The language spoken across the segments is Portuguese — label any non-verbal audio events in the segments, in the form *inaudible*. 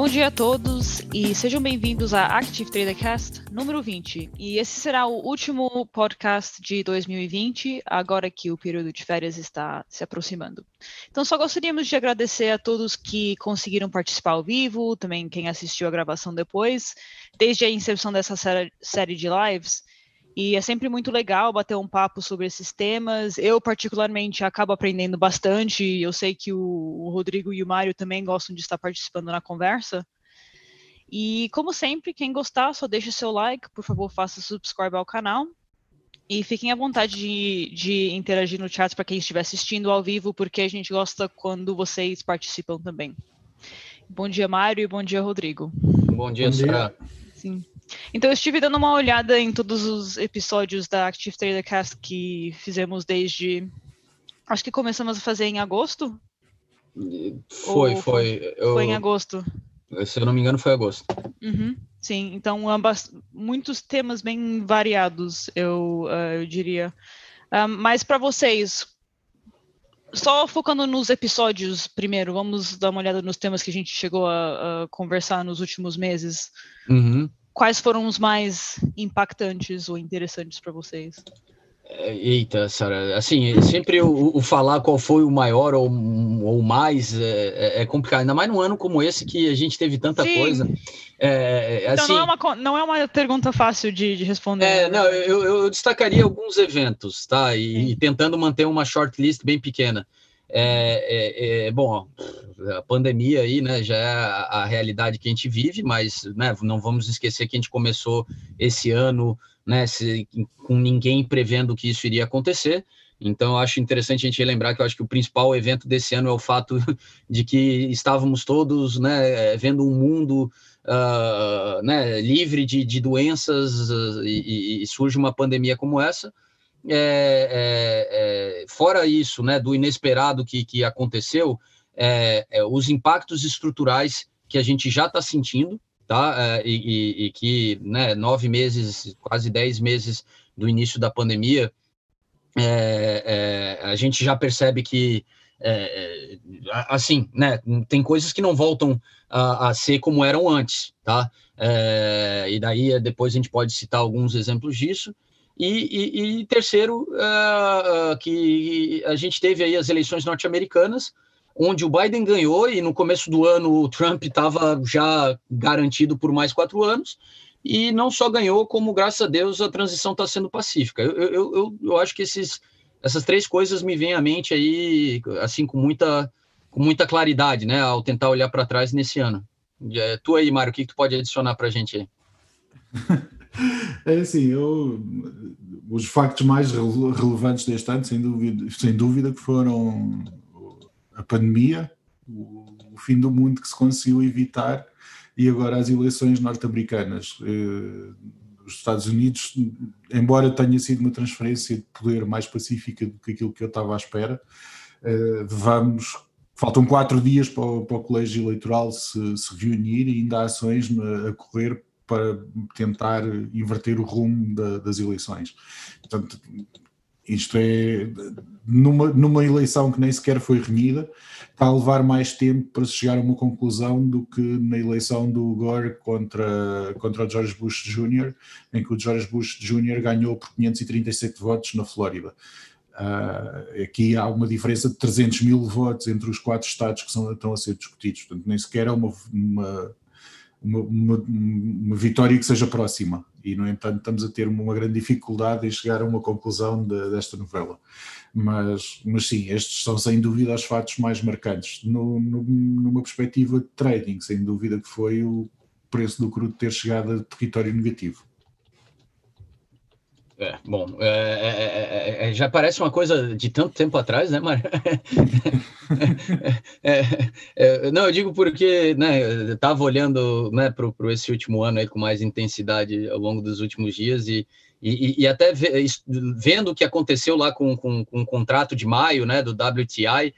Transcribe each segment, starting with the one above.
Bom dia a todos e sejam bem-vindos à Active Trader Cast número 20. E esse será o último podcast de 2020, agora que o período de férias está se aproximando. Então, só gostaríamos de agradecer a todos que conseguiram participar ao vivo, também quem assistiu a gravação depois, desde a inserção dessa série de lives. E é sempre muito legal bater um papo sobre esses temas. Eu, particularmente, acabo aprendendo bastante. Eu sei que o, Rodrigo e o Mário também gostam de estar participando na conversa. E, como sempre, quem gostar, só deixe seu like, por favor, faça subscribe ao canal. E fiquem à vontade de, de interagir no chat para quem estiver assistindo ao vivo, porque a gente gosta quando vocês participam também. Bom dia, Mário, e bom dia, Rodrigo. Bom dia, Sara. Sim. Então eu estive dando uma olhada em todos os episódios da Active Trader Cast que fizemos desde. Acho que começamos a fazer em agosto. Foi, Ou foi. Eu... Foi em agosto. Se eu não me engano, foi agosto. Uhum, sim, então ambas, muitos temas bem variados, eu, uh, eu diria. Uh, mas para vocês, só focando nos episódios primeiro, vamos dar uma olhada nos temas que a gente chegou a, a conversar nos últimos meses. Uhum quais foram os mais impactantes ou interessantes para vocês? É, eita, Sara, assim, sempre o, o, falar qual foi o maior ou, ou mais é, é, é, complicado, ainda mais num ano como esse que a gente teve tanta Sim. coisa. É, então assim, não, é uma, não é uma pergunta fácil de, de responder. É, não, eu, eu, destacaria alguns eventos, tá? E, e tentando manter uma shortlist bem pequena. É, é, é, bom, a pandemia aí, né, já é a, realidade que a gente vive, mas, né, não vamos esquecer que a gente começou esse ano, né, se, com ninguém prevendo que isso iria acontecer. Então, acho interessante a gente lembrar que eu acho que o principal evento desse ano é o fato *laughs* de que estávamos todos, né, vendo um mundo uh, né, livre de, de doenças uh, e, e surge uma pandemia como essa é, é, é, fora isso, né, do inesperado que, que aconteceu, é, é, os impactos estruturais que a gente já está sentindo, tá? É, e, e, e, que, né, nove meses, quase dez meses do início da pandemia, a gente já percebe que, assim, né, tem coisas que não voltam a, a ser como eram antes, tá? e daí depois a gente pode citar alguns exemplos disso. E, e, e terceiro, uh, que a gente teve aí as eleições norte-americanas, onde o Biden ganhou e no começo do ano o Trump estava já garantido por mais quatro anos, e não só ganhou, como graças a Deus a transição está sendo pacífica. Eu, eu, eu, eu, acho que esses, essas três coisas me vêm à mente aí, assim, com muita, com muita claridade, né, ao tentar olhar para trás nesse ano. É, tu aí, Mário, o que, que tu pode adicionar para a gente aí? *laughs* É assim, eu, os factos mais relevantes deste ano, sem dúvida, sem dúvida que foram a pandemia, o, o fim do mundo que se conseguiu evitar e agora as eleições norte-americanas. Eh, os Estados Unidos, embora tenha sido uma transferência de poder mais pacífica do que aquilo que eu estava à espera, eh, vamos faltam quatro dias para o, para o colégio eleitoral se, se, reunir e ainda há ações a correr para tentar inverter o rumo da, das eleições. Portanto, isto é numa, numa eleição que nem sequer foi renhida, está a levar mais tempo para se chegar a uma conclusão do que na eleição do Gore contra, contra o George Bush Jr., em que o George Bush Jr. ganhou por 537 votos na Flórida. Uh, aqui há uma diferença de 300 mil votos entre os quatro estados que são, estão a ser discutidos, portanto, nem sequer é uma, uma uma, uma, uma, vitória que seja próxima. E, no entanto, estamos a ter uma grande dificuldade em chegar a uma conclusão de, desta novela. Mas, mas sim, estes são sem dúvida os fatos mais marcantes. No, no, numa perspectiva de trading, sem dúvida que foi o preço do crudo ter chegado a território negativo. É, bom, é é, é, é, já parece uma coisa de tanto tempo atrás, né, Mário? *laughs* É, não, eu digo porque, né, eu estava olhando, né, para esse último ano aí com mais intensidade ao longo dos últimos dias e, e, e até vendo o que aconteceu lá com, com, com o contrato de maio, né, do WTI,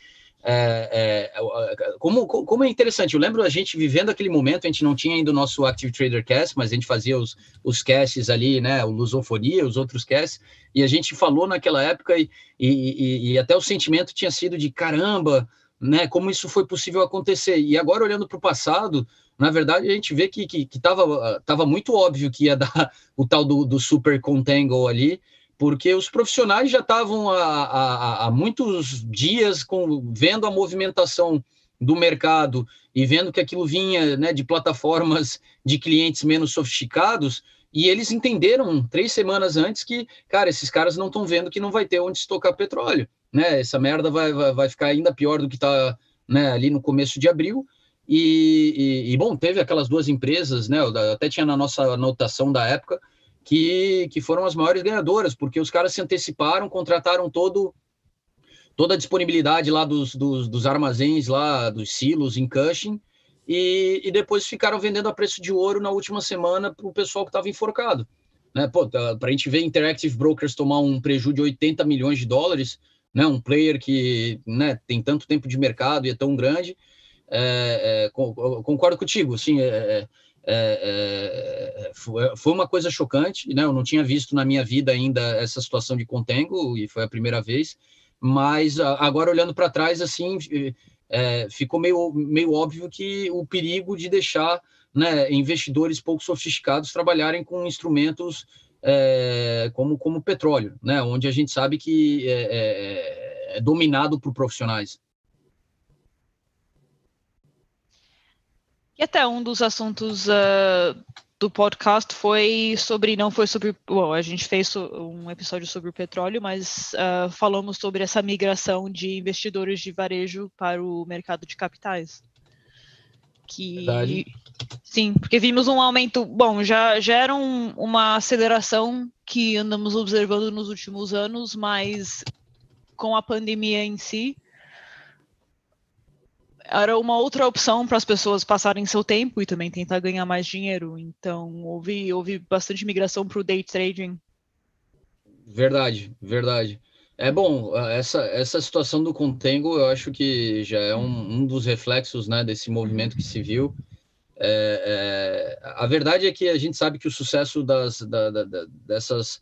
é, é, como, como é interessante, eu lembro a gente vivendo aquele momento, a gente não tinha ainda o nosso Active Trader Cast, mas a gente fazia os, os casts ali, né, o Lusofonia, os outros casts, e a gente falou naquela época e, e, e, até o sentimento tinha sido de caramba, né, como isso foi possível acontecer. E agora, olhando para o passado, na verdade, a gente vê que estava que, que tava, tava muito óbvio que ia *laughs* dar o tal do, do super contango ali, porque os profissionais já estavam há, há, muitos dias com, vendo a movimentação do mercado e vendo que aquilo vinha né, de plataformas de clientes menos sofisticados, e eles entenderam três semanas antes que, cara, esses caras não estão vendo que não vai ter onde estocar petróleo, né? Essa merda vai, vai, vai ficar ainda pior do que está né, ali no começo de abril. E, e, e, bom, teve aquelas duas empresas, né? Até tinha na nossa anotação da época que, que foram as maiores ganhadoras, porque os caras se anteciparam, contrataram todo toda a disponibilidade lá dos, dos, dos armazéns lá, dos silos em Cushing, e, e, depois ficaram vendendo a preço de ouro na última semana para o pessoal que estava enforcado. Né? Para a gente ver Interactive Brokers tomar um prejuízo de 80 milhões de dólares, né? um player que né, tem tanto tempo de mercado e é tão grande, é, é, concordo contigo, sim, é, é, é foi uma coisa chocante, né? Eu não tinha visto na minha vida ainda essa situação de contengo e foi a primeira vez. Mas agora olhando para trás, assim, é, ficou meio, meio óbvio que o perigo de deixar né, investidores pouco sofisticados trabalharem com instrumentos é, como como petróleo, né? Onde a gente sabe que é, é dominado por profissionais. E até um dos assuntos uh, do podcast foi sobre, não foi sobre, bom, a gente fez um episódio sobre o petróleo, mas uh, falamos sobre essa migração de investidores de varejo para o mercado de capitais. Que, Verdade. sim, porque vimos um aumento, bom, já, já era um, uma aceleração que andamos observando nos últimos anos, mas com a pandemia em si, era uma outra opção para as pessoas passarem seu tempo e também tentar ganhar mais dinheiro. Então, houve, houve bastante migração para o day trading. Verdade, verdade. É bom, essa, essa situação do contango eu acho que já é um, um dos reflexos né, desse movimento que se viu. É, é, a verdade é que a gente sabe que o sucesso das, da, da, dessas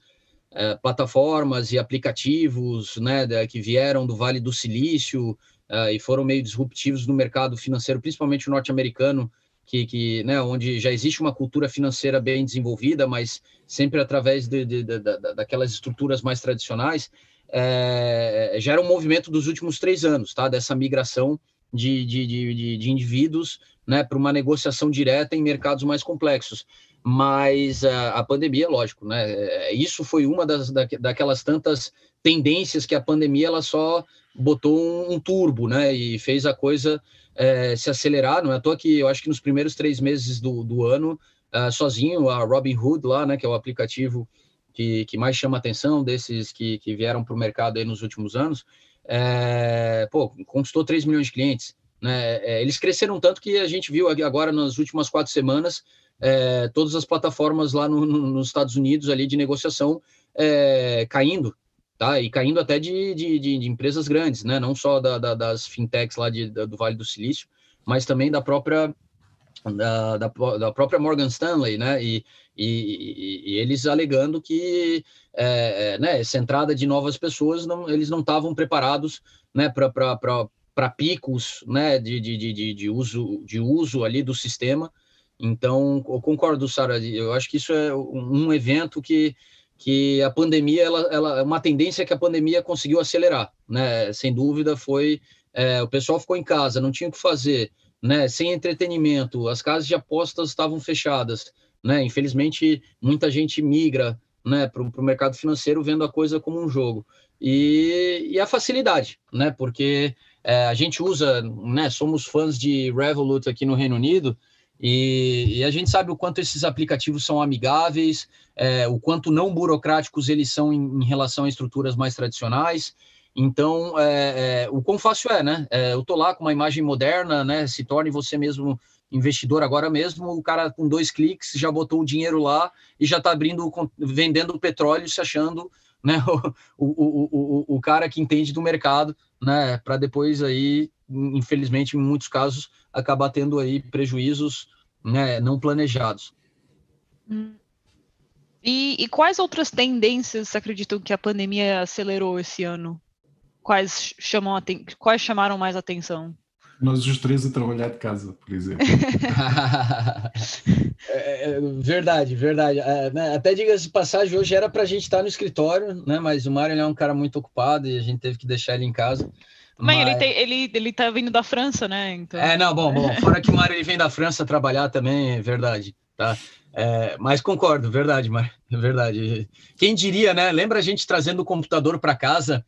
é, plataformas e aplicativos né, que vieram do Vale do Silício, uh, e foram meio disruptivos no mercado financeiro, principalmente o norte-americano, que, que, né, onde já existe uma cultura financeira bem desenvolvida, mas sempre através de, de, de, de daquelas estruturas mais tradicionais, é, já era um movimento dos últimos três anos, tá? Dessa migração de, de, de, de indivíduos né, para uma negociação direta em mercados mais complexos. Mas a, a pandemia, lógico, né? É, isso foi uma das, da, daquelas tantas tendências que a pandemia ela só botou um, turbo, né? E fez a coisa é, se acelerar. Não é à toa que eu acho que nos primeiros três meses do, do ano, uh, sozinho, a Robinhood lá, né? Que é o aplicativo que, que mais chama atenção desses que, que vieram para o mercado aí nos últimos anos, é, pô, conquistou 3 milhões de clientes. Né? É, eles cresceram tanto que a gente viu agora nas últimas quatro semanas todas as plataformas lá no, no, nos Estados Unidos ali de negociação caindo, tá? E caindo até de, de, de, de empresas grandes, né? Não só da, da, das fintechs lá de, da, do Vale do Silício, mas também da própria da, da, da própria Morgan Stanley, né? E, e, e eles alegando que é, é, né, essa entrada de novas pessoas, não, eles não estavam preparados, né? Para picos, né? De, de, de, de, uso de uso ali do sistema. Então, eu concordo, Sara. Eu acho que isso é um evento que que a pandemia, ela, ela é uma tendência que a pandemia conseguiu acelerar, né? Sem dúvida foi é, o pessoal ficou em casa, não tinha o que fazer, né? Sem entretenimento, as casas de apostas estavam fechadas, né? Infelizmente muita gente migra, né? Para o mercado financeiro vendo a coisa como um jogo e, e a facilidade, né? Porque é, a gente usa, né? Somos fãs de Revolut aqui no Reino Unido e, e, a gente sabe o quanto esses aplicativos são amigáveis, é, o quanto não burocráticos eles são em, em relação a estruturas mais tradicionais. Então, é, é, o quão fácil é, né? É, eu tô lá com uma imagem moderna, né? Se torne você mesmo investidor agora mesmo, o cara com dois cliques já botou o dinheiro lá e já está abrindo, vendendo petróleo, se achando né, *laughs* o, o, o, o cara que entende do mercado, né? Para depois aí, infelizmente, em muitos casos, acabar tendo aí prejuízos né, não planejados. Hum. E, e, quais outras tendências acreditam que a pandemia acelerou esse ano? Quais chamam quais chamaram mais atenção? Nós os três a trabalhar de casa, por exemplo. *laughs* é, é, verdade, verdade. É, né, até diga-se de passagem, hoje era para a gente estar no escritório, né? Mas o Mário é um cara muito ocupado e a gente teve que deixar ele em casa. Mas, mas... Ele, tem, ele, ele tá vindo da França, né? Então... É, não, bom, bom. *laughs* Fora que o Mário ele vem da França trabalhar também, é verdade, tá? É, mas concordo, verdade, Mário, é *laughs* verdade. Quem diria, né? Lembra a gente trazendo o computador para casa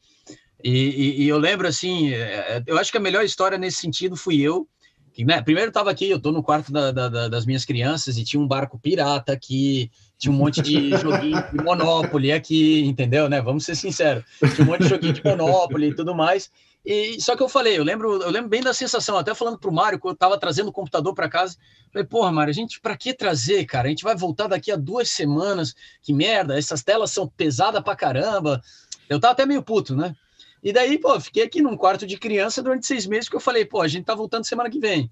e, e, e, eu lembro assim, é, é, eu acho que a melhor história nesse sentido fui eu. Que, né, primeiro estava aqui, eu estou no quarto da, da, das minhas crianças e tinha um barco pirata aqui, tinha um monte de *laughs* joguinho de Monopoly aqui, entendeu? Né? Vamos ser sinceros, tinha um monte de joguinho de Monopoly e tudo mais. E só que eu falei, eu lembro, eu lembro bem da sensação, até falando pro Mário, quando eu estava trazendo o computador para casa, falei, porra, Mário, a gente para que trazer, cara? A gente vai voltar daqui a duas semanas, que merda, essas telas são pesadas pra caramba. Eu tava até meio puto, né? E daí, pô, fiquei aqui num quarto de criança durante seis meses, que eu falei, pô, a gente tá voltando semana que vem.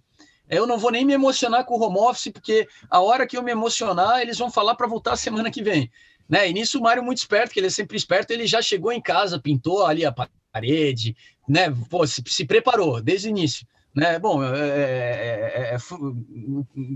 Eu não vou nem me emocionar com o home office, porque a hora que eu me emocionar, eles vão falar para voltar semana que vem. Né? E nisso o Mário, muito esperto, que ele é sempre esperto, ele já chegou em casa, pintou ali a parede, né? Pô, se, se preparou desde o início. Né? Bom, é, é, é,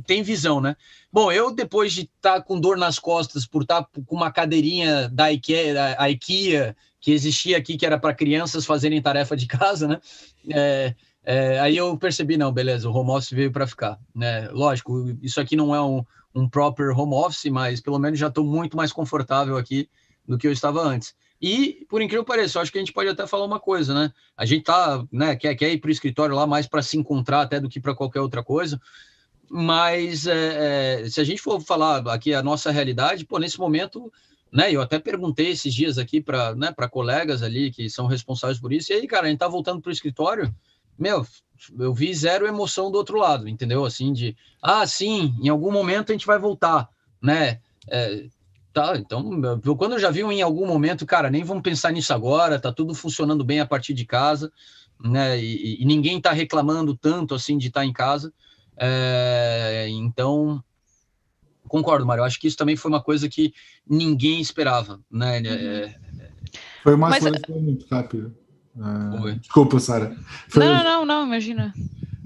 tem visão, né? Bom, eu depois de estar tá com dor nas costas por estar tá com uma cadeirinha da IKEA, da IKEA que existia aqui, que era para crianças fazerem tarefa de *laughs* casa, né? É, é, aí eu percebi, não, beleza, o home office veio para ficar, né? Lógico, isso aqui não é um, um proper home office, mas pelo menos já estou muito mais confortável aqui do que eu estava antes. E, por incrível que pareça, acho que a gente pode até falar uma coisa, né? A gente tá, né, quer, quer ir para o escritório lá mais para se encontrar até do que para qualquer outra coisa. Mas é, é, se a gente for falar aqui a nossa realidade, pô, nesse momento né? Eu até perguntei esses dias aqui para né, colegas ali que são responsáveis por isso. E aí, cara, a gente tá voltando para o escritório, meu, eu vi zero emoção do outro lado, entendeu? Assim, de ah, sim, em algum momento a gente vai voltar, né? É, tá, então, eu, quando eu já vi em algum momento, cara, nem vamos pensar nisso agora, tá tudo funcionando bem a partir de casa, né? E, e ninguém tá reclamando tanto assim de estar tá em casa. É, então, concordo, Mário. Acho que isso também foi uma coisa que ninguém esperava, né? Uhum. É... Foi uma Mas... muito rápida. Uh, desculpa, Sara. Não, não, não, imagina.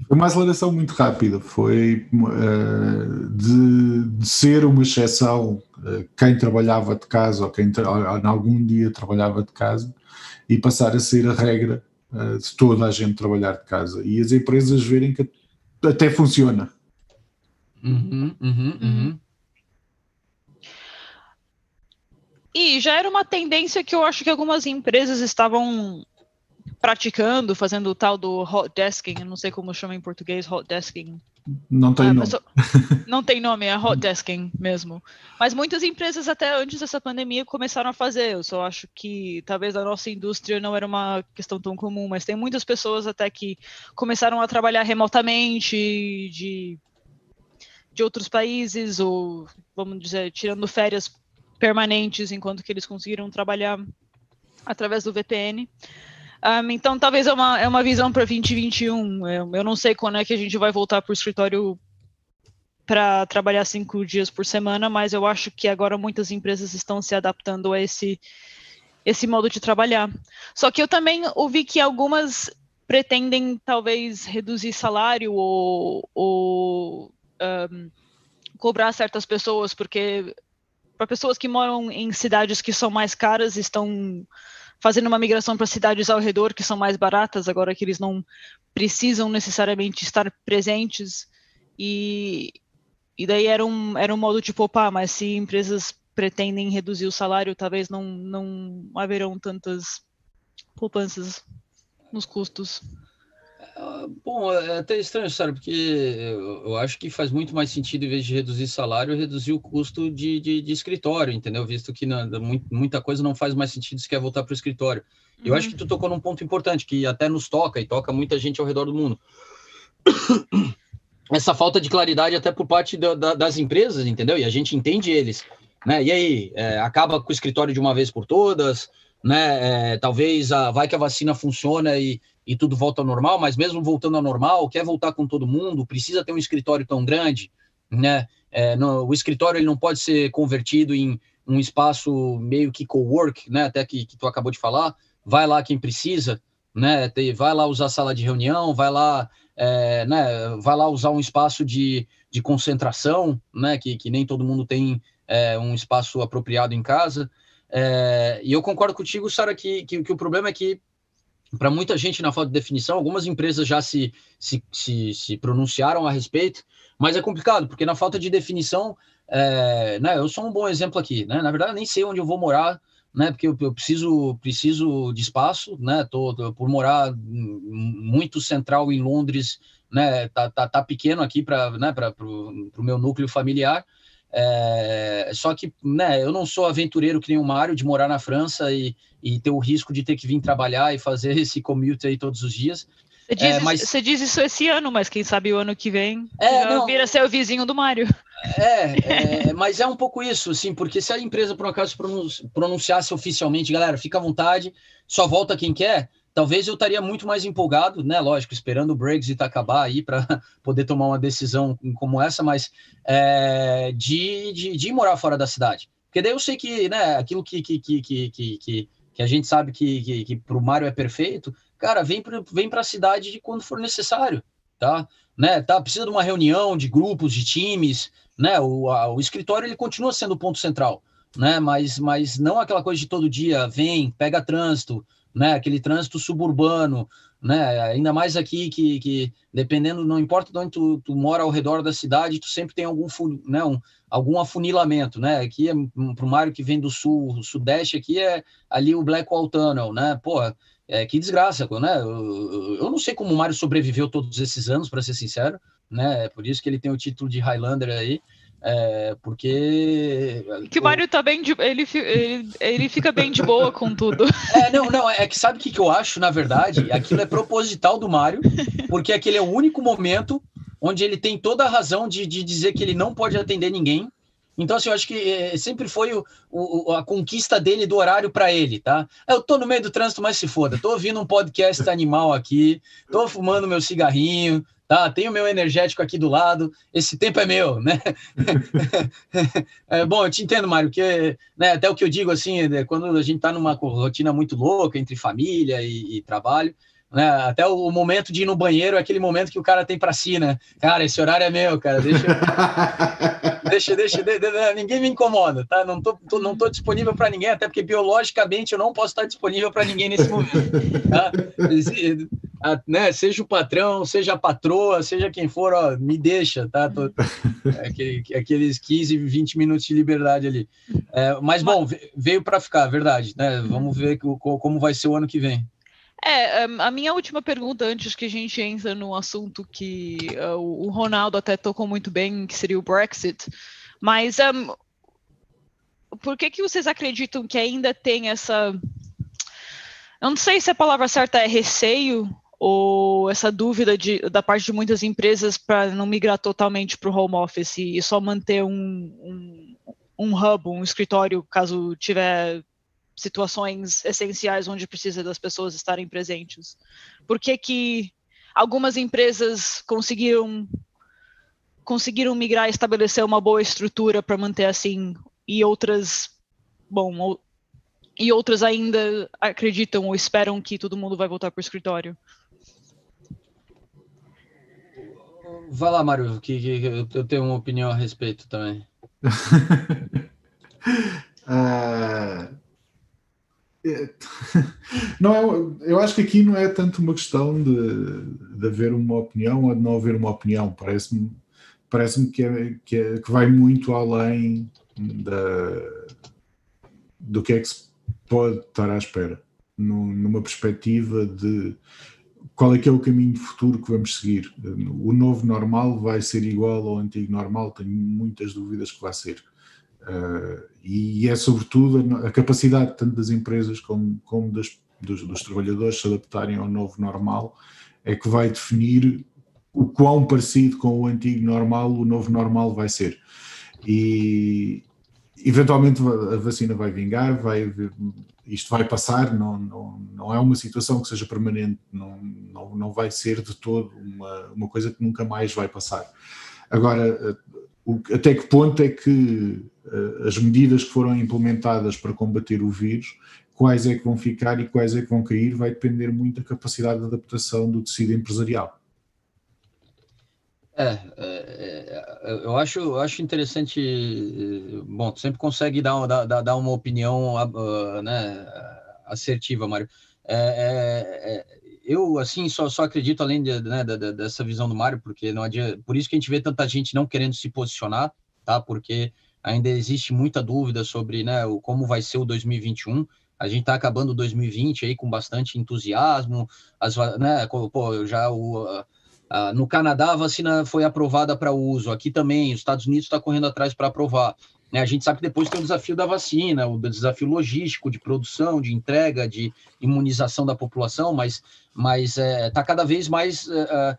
Foi uma aceleração muito rápida. Foi uh, de, de, ser uma exceção uh, quem trabalhava de casa ou quem em algum dia trabalhava de casa e passar a ser a regra uh, de toda a gente trabalhar de casa. E as empresas verem que até funciona. Uhum, uhum, uhum. E já era uma tendência que eu acho que algumas empresas estavam praticando, fazendo o tal do hot desking, eu não sei como chama em português, hot desking. Não tem ah, nome. *laughs* não tem nome, é hot desking mesmo. Mas muitas empresas até antes dessa pandemia começaram a fazer. Eu só acho que talvez a nossa indústria não era uma questão tão comum, mas tem muitas pessoas até que começaram a trabalhar remotamente de de outros países ou vamos dizer tirando férias permanentes enquanto que eles conseguiram trabalhar através do VPN. Um, então, talvez é uma, é uma visão para 2021. Eu, eu não sei quando é que a gente vai voltar para o escritório para trabalhar cinco dias por semana, mas eu acho que agora muitas empresas estão se adaptando a esse, esse modo de trabalhar. Só que eu também ouvi que algumas pretendem talvez reduzir salário ou, ou um, cobrar certas pessoas, porque para pessoas que moram em cidades que são mais caras, estão fazendo uma migração para cidades ao redor que são mais baratas, agora que eles não precisam necessariamente estar presentes. E, e daí era um, era um modo de poupar, mas se empresas pretendem reduzir o salário, talvez não, não haverão tantas poupanças nos custos. Bom, é até estranho, sabe? Porque eu, acho que faz muito mais sentido, em vez de reduzir salário, reduzir o custo de, de, de escritório, entendeu? Visto que na, muita coisa não faz mais sentido se quer voltar para o escritório. Uhum. Eu acho que tu uhum. tocou num ponto importante, que até nos toca e toca muita gente ao redor do mundo. *coughs* Essa falta de claridade até por parte da, da, das empresas, entendeu? E a gente entende eles. Né? E aí, é, acaba com o escritório de uma vez por todas, né? É, talvez a, vai que a vacina funciona e, e tudo volta ao normal, mas mesmo voltando ao normal, quer voltar com todo mundo, precisa ter um escritório tão grande, né? É, no, o escritório ele não pode ser convertido em um espaço meio que co-work, né? Até que, que tu acabou de falar, vai lá quem precisa, né? Vai lá usar a sala de reunião, vai lá é, né, vai lá usar um espaço de, de concentração, né, que, que nem todo mundo tem é, um espaço apropriado em casa. É, e eu concordo contigo, Sara, que, que, que o problema é que para muita gente na falta de definição, algumas empresas já se, se, se, se, pronunciaram a respeito, mas é complicado, porque na falta de definição, é, né, eu sou um bom exemplo aqui, né, na verdade eu nem sei onde eu vou morar, né, porque eu, eu preciso, preciso de espaço, né, tô, tô, por morar muito central em Londres, né, tá, tá, tá pequeno aqui para né, o meu núcleo familiar, é, só que né, eu não sou aventureiro que nem o Mário de morar na França e, e ter o risco de ter que vir trabalhar e fazer *laughs* esse commute aí todos os dias. Você diz, é, mas... você diz isso esse ano, mas quem sabe o ano que vem é, não, vira ser o vizinho do Mário. É, é, mas é um pouco isso, assim, porque se a empresa por um acaso pronunciasse oficialmente, galera, fica à vontade, só volta quem quer, talvez eu estaria muito mais empolgado, né? Lógico, esperando o Brexit acabar aí para *laughs* poder tomar uma decisão como essa, mas é, de, de, de morar fora da cidade. Porque daí eu sei que, né, aquilo que, que, que, que, que, que a gente sabe que, que, que para o Mário é perfeito, cara, vem para vem a cidade de quando for necessário, tá? Né, tá? Precisa de uma reunião de grupos, de times, né? O, a, o escritório ele continua sendo o ponto central, né? Mas, mas não aquela coisa de todo dia, vem, pega trânsito, né? Aquele trânsito suburbano, né? Ainda mais aqui que, que dependendo, não importa de onde tu, tu mora ao redor da cidade, tu sempre tem algum, né? Um, algum afunilamento, né? Aqui é para o Mário que vem do sul, sudeste, aqui é ali o Blackwall Tunnel, né? Pô, é, que desgraça, né? Eu, eu não sei como o Mário sobreviveu todos esses anos, para ser sincero, né? É por isso que ele tem o título de Highlander aí. É, porque. Que o Mário tá bem de. Ele, ele, ele fica bem de boa com tudo. *laughs* É, não, não, é que sabe o que, que eu acho, na verdade? Aquilo é proposital do Mário, porque aquele é o único momento onde ele tem toda a razão de, de dizer que ele não pode atender ninguém. Então, assim, eu acho que é, sempre foi o, o, a conquista dele do horário para ele, tá? Eu tô no meio do trânsito, mas se foda. Tô ouvindo um podcast animal aqui, tô fumando meu cigarrinho, tá? Tenho meu energético aqui do lado, esse tempo é meu, né? *laughs* é, bom, eu te entendo, Mário, que né, até o que eu digo assim, é, quando a gente tá numa rotina muito louca entre família e, e trabalho, né? Até o momento de ir no banheiro é aquele momento que o cara tem para si, né? Cara, esse horário é meu, cara, deixa *laughs* deixa, deixa, de, de, ninguém me incomoda, tá? Não tô, tô não tô disponível para ninguém, até porque biologicamente eu não posso estar disponível para ninguém nesse momento, tá? a, né, seja o patrão, seja a patroa, seja quem for, ó, me deixa, tá? Tô, aquele, aqueles 15, 20 minutos de liberdade ali. É, mas, bom, veio para ficar, verdade, né? Vamos ver como vai ser o ano que vem. É, a minha última pergunta, antes que a gente entre no assunto que uh, o Ronaldo até tocou muito bem, que seria o Brexit, mas um, por que, que vocês acreditam que ainda tem essa. Eu não sei se a palavra certa é receio ou essa dúvida de, da parte de muitas empresas para não migrar totalmente para o home office e só manter um, um, um hub, um escritório, caso tiver situações essenciais onde precisa das pessoas estarem presentes. Por que, que algumas empresas conseguiram conseguiram migrar e estabelecer uma boa estrutura para manter assim e outras bom e outras ainda acreditam ou esperam que todo mundo vai voltar para o escritório Vai lá, Mário, que, que, eu tenho uma opinião a respeito também. uh, *laughs* *laughs* não é, eu acho que aqui não é tanto uma questão de, de haver uma opinião ou de não haver uma opinião. Parece-me parece que, é, que, é, que vai muito além da, do que é que se pode estar à espera, numa perspectiva de qual é que é o caminho de futuro que vamos seguir. O novo normal vai ser igual ao antigo normal? Tenho muitas dúvidas que vai ser. Uh, e é sobretudo a, capacidade tanto das empresas como, como das, dos, dos, trabalhadores se adaptarem ao novo normal é que vai definir o quão parecido com o antigo normal o novo normal vai ser. E eventualmente a vacina vai vingar, vai, isto vai passar, não, não, não é uma situação que seja permanente, não, não, não vai ser de todo uma, uma coisa que nunca mais vai passar. Agora, até que ponto é que eh, as medidas que foram implementadas para combater o vírus, quais é que vão ficar e quais é que vão cair, vai depender muito da capacidade de adaptação do tecido empresarial. É, é, é, eu acho, eu acho interessante. Bom, tu sempre consegue dar, dar, dar uma opinião uh, né, assertiva, Mário. É, é, é, eu, assim, só, só acredito, além de, né, dessa visão do Mário, porque não adianta, por isso que a gente vê tanta gente não querendo se posicionar, tá? Porque ainda existe muita dúvida sobre né, o, como vai ser o 2021. A gente está acabando o 2020 aí com bastante entusiasmo, as, né, pô, já o ah, no Canadá, a vacina foi aprovada para uso. Aqui também, os Estados Unidos está correndo atrás para aprovar. Né? A gente sabe que depois tem o desafio da vacina, o desafio logístico de produção, de entrega, de imunização da população, mas mas está é, tá cada vez mais é, é,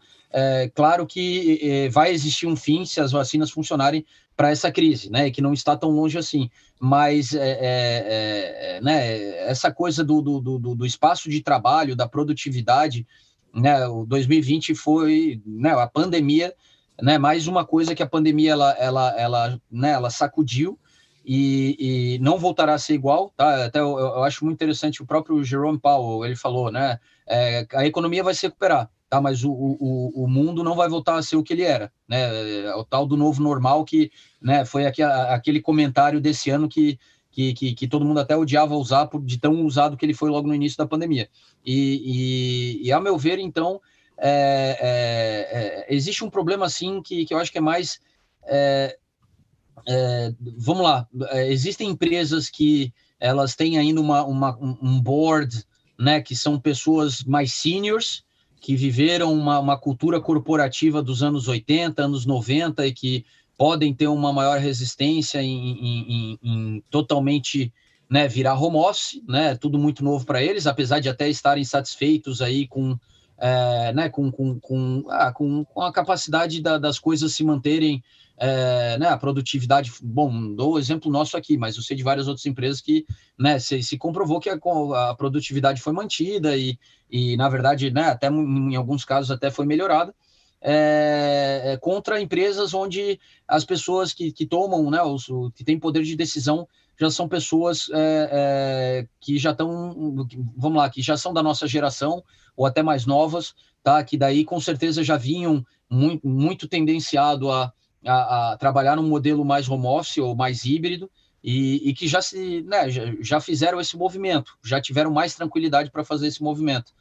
é claro que é, vai existir um fim se as vacinas funcionarem para essa crise, né? Que não está tão longe assim. Mas é, né? essa coisa do, do, do, do espaço de trabalho, da produtividade né, o 2020 foi né, a pandemia, né, mais uma coisa que a pandemia ela, ela, ela, né, ela sacudiu e, e não voltará a ser igual, tá? Até eu, eu, acho muito interessante o próprio Jerome Powell, ele falou, né, é, a economia vai se recuperar, tá? Mas o, o, o mundo não vai voltar a ser o que ele era, né? É o tal do novo normal que, né, foi aqui, aquele comentário desse ano que que, que, que, todo mundo até odiava usar por, de tão usado que ele foi logo no início da pandemia. E, e, e a meu ver, então, é, é, é, existe um problema assim que, que eu acho que é mais. É, é, vamos lá, existem empresas que elas têm ainda uma, uma, um board, né, que são pessoas mais seniors, que viveram uma, uma cultura corporativa dos anos 80, anos 90 e que podem ter uma maior resistência em, em, em, totalmente né, virar home office, né, tudo muito novo para eles, apesar de até estarem satisfeitos aí com, é, né, com, com, com, ah, com, com, a capacidade da, das coisas se manterem, é, né, a produtividade, bom, dou o exemplo nosso aqui, mas eu sei de várias outras empresas que né, se, se comprovou que a, a produtividade foi mantida e, e na verdade, né, até em alguns casos até foi melhorada, é, é, contra empresas onde as pessoas que, que tomam, né, os, que têm poder de decisão, já são pessoas é, é, que já estão, vamos lá, que já são da nossa geração ou até mais novas, tá? Que daí com certeza já vinham muito, muito tendenciado a, a, a trabalhar num modelo mais home office ou mais híbrido e, e que já se, né, já, já fizeram esse movimento, já tiveram mais tranquilidade para fazer esse movimento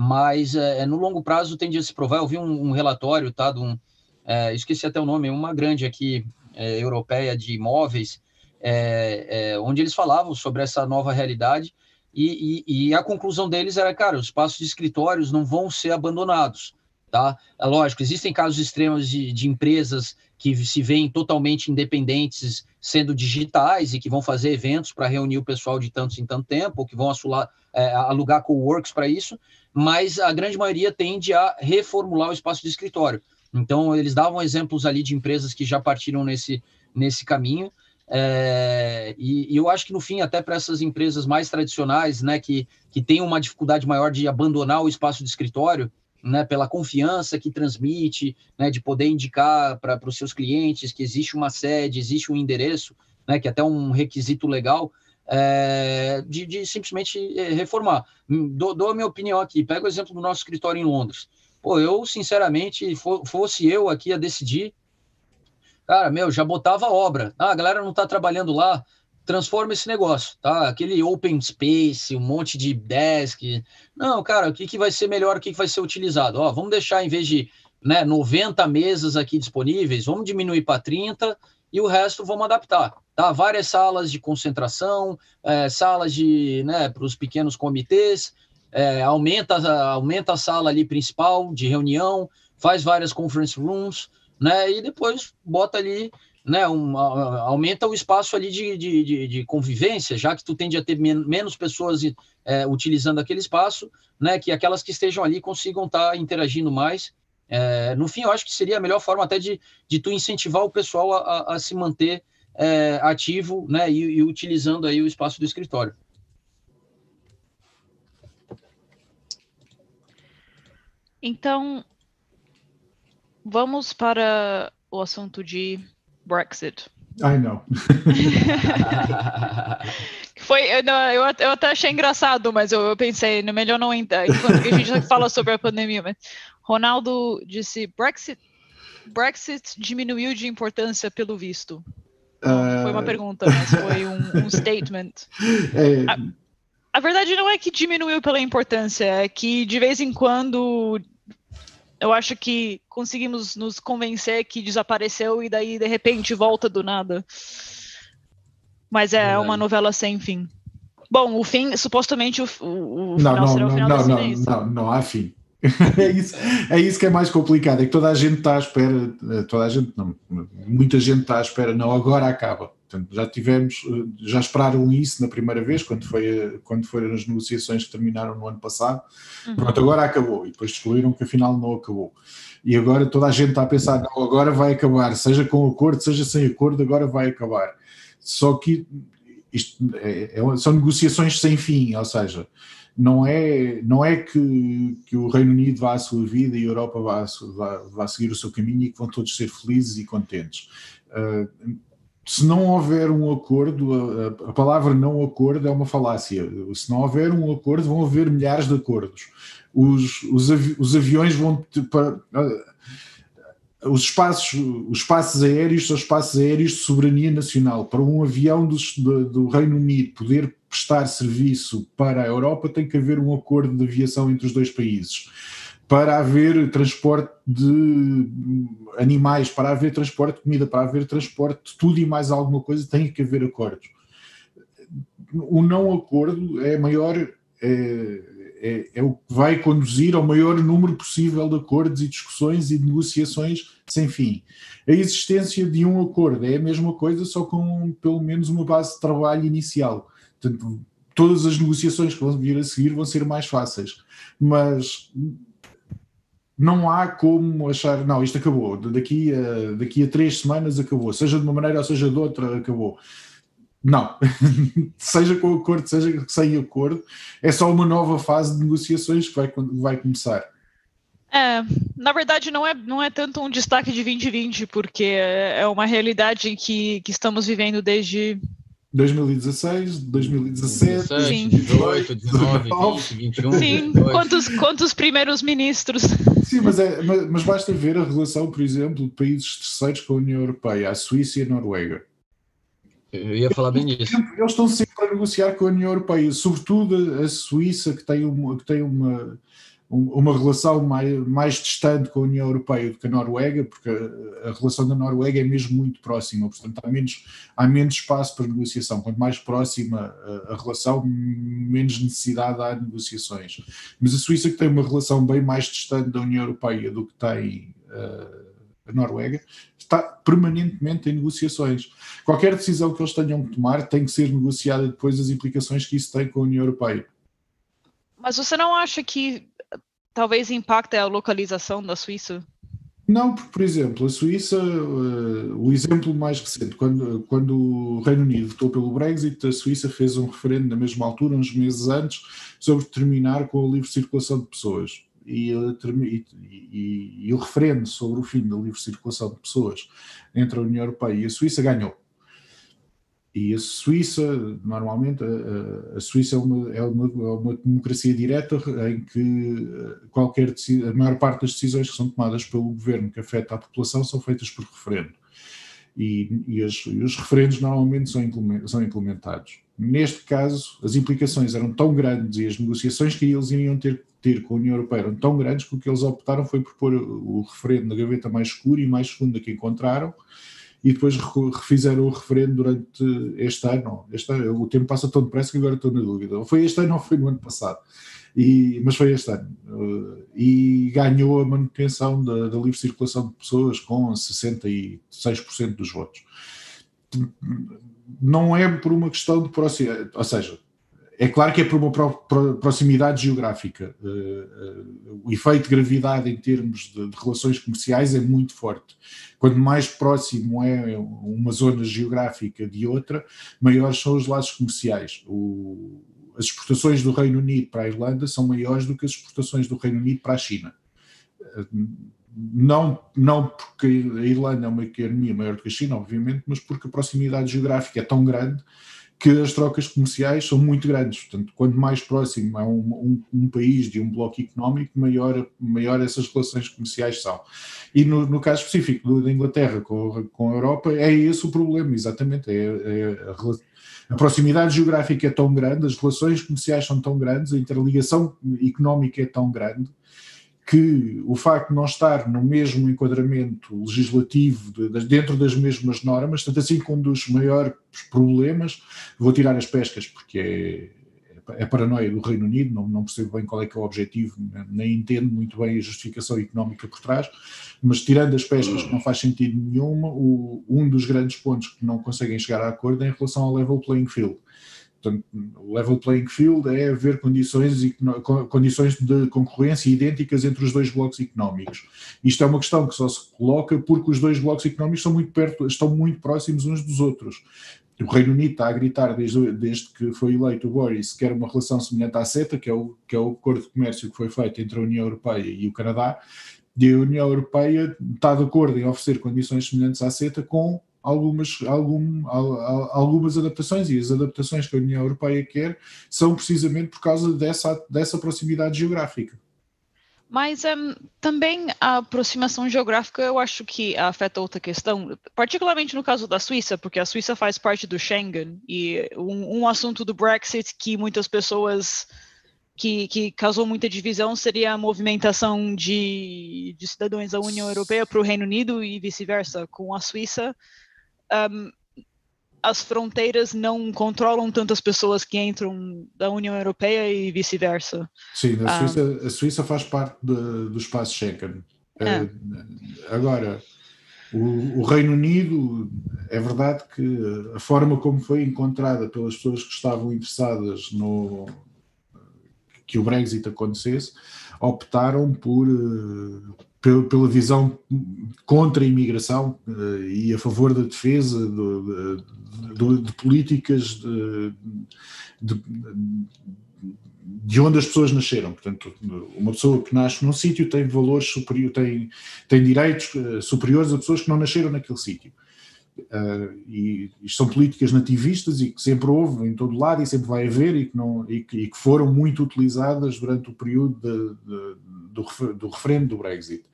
mas é, é, no longo prazo tende a se provar. Eu vi um, um relatório, tá, de um, é, esqueci até o nome, uma grande aqui, é, europeia de imóveis, é, é, onde eles falavam sobre essa nova realidade e, e, e, a conclusão deles era, cara, os espaços de escritórios não vão ser abandonados, tá? É lógico, existem casos extremos de, de empresas que se veem totalmente independentes sendo digitais e que vão fazer eventos para reunir o pessoal de tantos em tanto tempo, ou que vão assular, é, alugar co-works para isso, mas a grande maioria tende a reformular o espaço de escritório. Então, eles davam exemplos ali de empresas que já partiram nesse, nesse caminho, é, e, e, eu acho que no fim, até para essas empresas mais tradicionais, né, que, que têm uma dificuldade maior de abandonar o espaço de escritório, né, pela confiança que transmite, né, de poder indicar para os seus clientes que existe uma sede, existe um endereço, né, que é até um requisito legal, é, de, de, simplesmente é, reformar. Hum, dou, dou, a minha opinião aqui, pega o exemplo do nosso escritório em Londres. Pô, eu, sinceramente, fosse eu aqui a decidir, cara, meu, já botava obra. Ah, a galera não está trabalhando lá, transforma esse negócio, tá? Aquele open space, um monte de desk. Não, cara, o que, que vai ser melhor, o que, que vai ser utilizado? Ó, vamos deixar, em vez de né, 90 mesas aqui disponíveis, vamos diminuir para 30 e o resto vamos adaptar. Tá? Várias salas de concentração, é, salas de né, para os pequenos comitês, é, aumenta, aumenta a sala ali principal de reunião, faz várias conference rooms, né? E depois bota ali, né? Um, aumenta o espaço ali de, de, de, de, convivência, já que tu tende a ter men menos pessoas é, utilizando aquele espaço, né? Que aquelas que estejam ali consigam estar tá interagindo mais. É, no fim, eu acho que seria a melhor forma até de, de tu incentivar o pessoal a, a, a se manter é, ativo né, e, e, utilizando aí o espaço do escritório. Então, vamos para o assunto de Brexit. Ai, não. *laughs* Foi, eu, eu, eu, até achei engraçado, mas eu, eu pensei, no melhor não entrar, enquanto que a gente fala sobre a pandemia. Mas Ronaldo disse: Brexit Brexit diminuiu de importância pelo visto? Não, foi uma pergunta, mas foi um, um *laughs* statement. É... A, a, verdade não é que diminuiu pela importância, é que de vez em quando eu acho que conseguimos nos convencer que desapareceu e daí de repente volta do nada. Mas é uma novela sem fim. Bom, o fim, supostamente o, o, o não, final não, será o final não, não, não, não há fim. *laughs* é, isso, é isso que é mais complicado, é que toda a gente está à espera, eh, toda a gente não, muita gente está à espera, não, agora acaba. Portanto, já tivemos, eh, já esperaram isso na primeira vez, quando, foi, quando foram as negociações que terminaram no ano passado. Uhum. Pronto, agora acabou. E depois descobriram que afinal não acabou. E agora toda a gente está a pensar, não, agora vai acabar, seja com acordo, seja sem acordo, agora vai acabar. Só que isto é, é, são negociações sem fim, ou seja, não é, não é que, que o Reino Unido vá à sua vida e a Europa vá, vá, vá seguir o seu caminho e que vão todos ser felizes e contentes. Uh, se não houver um acordo, a, a, palavra não acordo é uma falácia. Se não houver um acordo, vão haver milhares de acordos. Os, os, avi, os aviões vão. Para, os espaços, os espaços aéreos são espaços aéreos de soberania nacional. Para um avião do, do, Reino Unido poder prestar serviço para a Europa, tem que haver um acordo de aviação entre os dois países. Para haver transporte de animais, para haver transporte de comida, para haver transporte de tudo e mais alguma coisa, tem que haver acordos. O não acordo é maior. É, é, é, o que vai conduzir ao maior número possível de acordos e discussões e negociações sem fim. A existência de um acordo é a mesma coisa, só com pelo menos uma base de trabalho inicial. Portanto, todas as negociações que vão vir a seguir vão ser mais fáceis. Mas não há como achar, não, isto acabou, daqui a, daqui a três semanas acabou, seja de uma maneira ou seja de outra, acabou. Não, *laughs* seja com acordo, seja sem acordo, é só uma nova fase de negociações que vai, vai começar. É, na verdade não é, não é tanto um destaque de 2020, porque é uma realidade que, que estamos vivendo desde 2016, 2017, 2018, 19, 20, 21. Sim, quantos, quantos primeiros ministros? Sim, mas, é, mas, mas, basta ver a relação, por exemplo, de países terceiros com a União Europeia, a Suíça e a Noruega. Eu ia falar bem nisso. Eles estão sempre a negociar com a União Europeia, sobretudo a Suíça, que tem uma, que tem uma, uma relação mais, mais distante com a União Europeia do que a Noruega, porque a, a, relação da Noruega é mesmo muito próxima, portanto há menos, há menos espaço para negociação. Quanto mais próxima a, a relação, menos necessidade há de negociações. Mas a Suíça, que tem uma relação bem mais distante da União Europeia do que tem. Uh, a Noruega, está permanentemente em negociações. Qualquer decisão que eles tenham que tomar tem que ser negociada depois das implicações que isso tem com a União Europeia. Mas você não acha que talvez impacte a localização da Suíça? Não, porque, por exemplo, a Suíça, uh, o exemplo mais recente, quando, quando o Reino Unido votou pelo Brexit, a Suíça fez um referendo na mesma altura, uns meses antes, sobre terminar com a livre circulação de pessoas e, e, e, e, o referendo sobre o fim da livre circulação de pessoas entre a União Europeia e a Suíça ganhou. E a Suíça, normalmente, a, a Suíça é uma, é, uma, é uma, democracia direta em que eh, qualquer a maior parte das decisões que são tomadas pelo governo que afeta a população são feitas por referendo. E, e, as, e os referendos normalmente são, são implementados. Neste caso, as implicações eram tão grandes e as negociações que eles iriam ter ter com a União Europeia eram tão grandes que o que eles optaram foi por pôr o referendo na gaveta mais escura e mais funda que encontraram e depois refizeram o referendo durante este ano. Este ano. O tempo passa tão depressa que agora estou na dúvida. Foi este ano ou foi no ano passado? E, mas foi este ano. Uh, e ganhou a manutenção da, da livre circulação de pessoas com 66% dos votos. Não é por uma questão de proximidade, ou seja, é claro que é por uma proximidade geográfica. Eh, eh, o efeito de gravidade em termos de, relações comerciais é muito forte. Quanto mais próximo é uma zona geográfica de outra, maiores são os laços comerciais. as exportações do Reino Unido para a Irlanda são maiores do que as exportações do Reino Unido para a China. Eh, não, não porque a Irlanda é uma economia maior do que a China, obviamente, mas porque a proximidade geográfica é tão grande que as trocas comerciais são muito grandes. Portanto, quanto mais próximo é um, um, um país de um bloco económico, maior, maior essas relações comerciais são. E no, no caso específico da Inglaterra com, com a Europa, é esse o problema, exatamente. É, é a, a, proximidade geográfica é tão grande, as relações comerciais são tão grandes, a interligação económica é tão grande que o facto de não estar no mesmo enquadramento legislativo, de, de, dentro das mesmas normas, tanto assim que um dos maiores problemas, vou tirar as pescas porque é, é paranoia do Reino Unido, não, não, percebo bem qual é que é o objetivo, nem entendo muito bem a justificação económica por trás, mas tirando as pescas que não faz sentido nenhuma, o, um dos grandes pontos que não conseguem chegar a acordo é em relação ao level playing field Portanto, level playing field é haver condições, condições de concorrência idênticas entre os dois blocos económicos. Isto é uma questão que só se coloca porque os dois blocos económicos estão muito perto, estão muito próximos uns dos outros. O Reino Unido está a gritar desde, desde que foi eleito o Boris que quer uma relação semelhante à CETA, que é, o, que é o acordo de comércio que foi feito entre a União Europeia e o Canadá, e a União Europeia está de acordo em oferecer condições semelhantes à CETA com algumas, algum, algumas adaptações, e as adaptações que a União Europeia quer são precisamente por causa dessa, dessa proximidade geográfica. Mas um, também a aproximação geográfica eu acho que afeta outra questão, particularmente no caso da Suíça, porque a Suíça faz parte do Schengen, e um, um assunto do Brexit que muitas pessoas que, que, causou muita divisão seria a movimentação de, de cidadãos da União Europeia para o Reino Unido e vice-versa. Com a Suíça, um, as fronteiras não controlam tantas pessoas que entram da União Europeia e vice-versa. Sim, a Suíça, um, a Suíça faz parte de, do espaço Schengen. É. Uh, agora, o, o, Reino Unido, é verdade que a forma como foi encontrada pelas pessoas que estavam interessadas no que o Brexit acontecesse, optaram por, uh, pela visão contra a imigração uh, e a favor da defesa de, de, de políticas de, de, onde as pessoas nasceram. Portanto, uma pessoa que nasce num sítio tem valores superiores, tem, tem direitos uh, superiores a pessoas que não nasceram naquele sítio. Uh, e isto são políticas nativistas e que sempre houve em todo lado e sempre vai haver e que, não, e que, e que foram muito utilizadas durante o período de, de, do, do referendo do Brexit.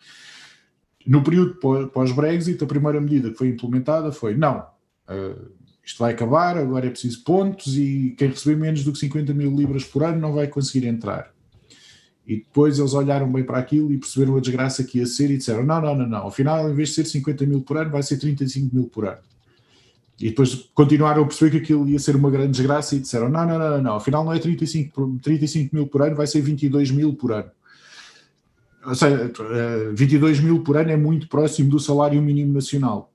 No período pós-Brexit, a primeira medida que foi implementada foi: não, uh, isto vai acabar, agora é preciso pontos e quem receber menos do que 50 mil libras por ano não vai conseguir entrar. E depois eles olharam bem para aquilo e perceberam a desgraça que ia ser e disseram: não, não, não, não, afinal, em vez de ser 50 mil por ano, vai ser 35 mil por ano. E depois continuaram a perceber que aquilo ia ser uma grande desgraça e disseram: não, não, não, não, não afinal não é 35, 35 mil por ano, vai ser 22 mil por ano. Ou seja, 22 mil por ano é muito próximo do salário mínimo nacional.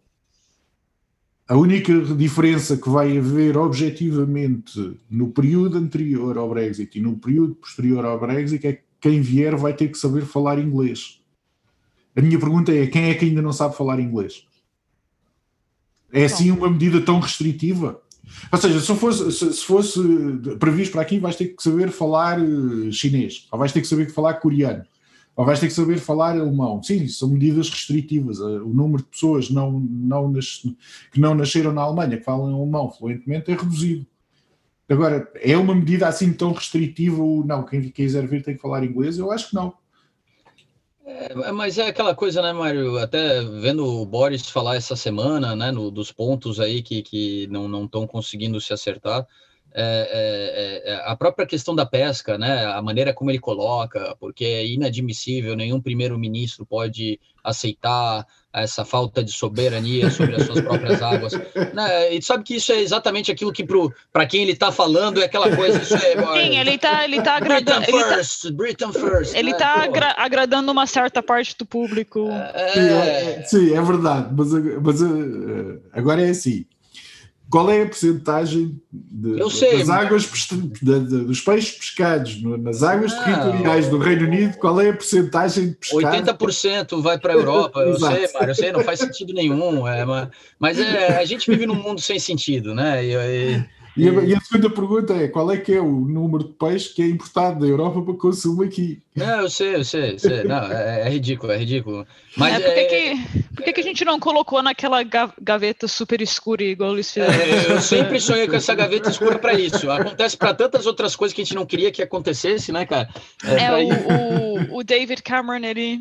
A única diferença que vai haver objetivamente no período anterior ao Brexit e no período posterior ao Brexit é que quem vier vai ter que saber falar inglês. A minha pergunta é: quem é que ainda não sabe falar inglês? É assim uma medida tão restritiva? Ou seja, se fosse, se fosse previsto para aqui, vais ter que saber falar eh, chinês, ou vais ter que saber falar coreano, ou vais ter que saber falar alemão. Sim, são medidas restritivas. Eh, o número de pessoas não, não nas, que não nasceram na Alemanha que falam alemão fluentemente é reduzido. Agora, é uma medida assim tão restritiva ou não? Quem quiser vir tem que falar inglês? Eu acho que não. É, mas é aquela coisa, né, Mário? Até vendo o Boris falar essa semana, né, no, dos pontos aí que, que não estão conseguindo se acertar. É, é, é, a própria questão da pesca, né, a maneira como ele coloca, porque é inadmissível, nenhum primeiro-ministro pode aceitar essa falta de soberania sobre as suas próprias águas. *laughs* Né? E sabe que isso é exatamente aquilo que para quem ele está falando é aquela coisa. Isso é, *laughs* Sim, ele está ele tá agradando. Britain tá first, tá, Britain first. Ele está né? agra agradando uma certa parte do público. É... Sim, é verdade, mas, mas eh, agora é assim qual é a porcentagem das águas de, de, dos peixes pescados nas águas ah, territoriais do Reino Unido? Qual é a porcentagem de pescado? 80% vai para a Europa, eu sei, Mário, eu sei, não faz *laughs* sentido nenhum, é, mas é, a gente vive num mundo sem sentido, né? E, e, E a, e a, segunda pergunta é: qual é que é o número de peixe que é importado da Europa para consumo aqui? Não, eu sei, eu sei, eu sei. Não, é, é, ridículo, é ridículo. Mas é, por, que, é... que, por que, que a gente não colocou naquela gaveta super escura igual eles fizeram? É, eu sempre sonhei com essa gaveta escura para isso. Acontece para tantas outras coisas que a gente não queria que acontecesse, né, cara? É, é o, o, o David Cameron, ele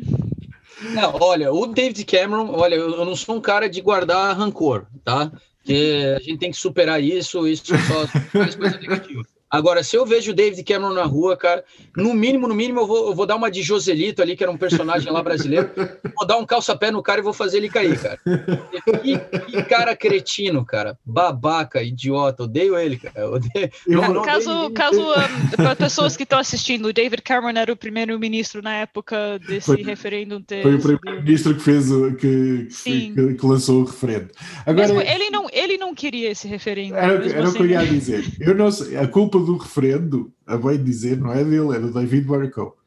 não, olha, o David Cameron, olha, eu não sou um cara de guardar rancor, tá? Que a gente tem que superar isso, isso só faz coisa negativa. Agora, se eu vejo o David Cameron na rua, cara, no mínimo, no mínimo, eu vou, eu vou dar uma de Joselito ali, que era um personagem lá brasileiro, vou dar um calça-pé no cara e vou fazer ele cair, cara. Que, que, cara cretino, cara. Babaca, idiota, odeio ele, cara. Odeio, não, não caso, odeio caso um, para pessoas que estão assistindo, o David Cameron era o primeiro-ministro na época desse foi, referendo ter. Foi o primeiro-ministro que fez o, que, que, que, lançou o referendo. Agora, Mesmo, ele, não, ele não queria esse referendo. Era, era assim. o que eu ia assim. dizer. Eu não sei, a culpa do referendo, a bem dizer, não é dele, é do David Burko.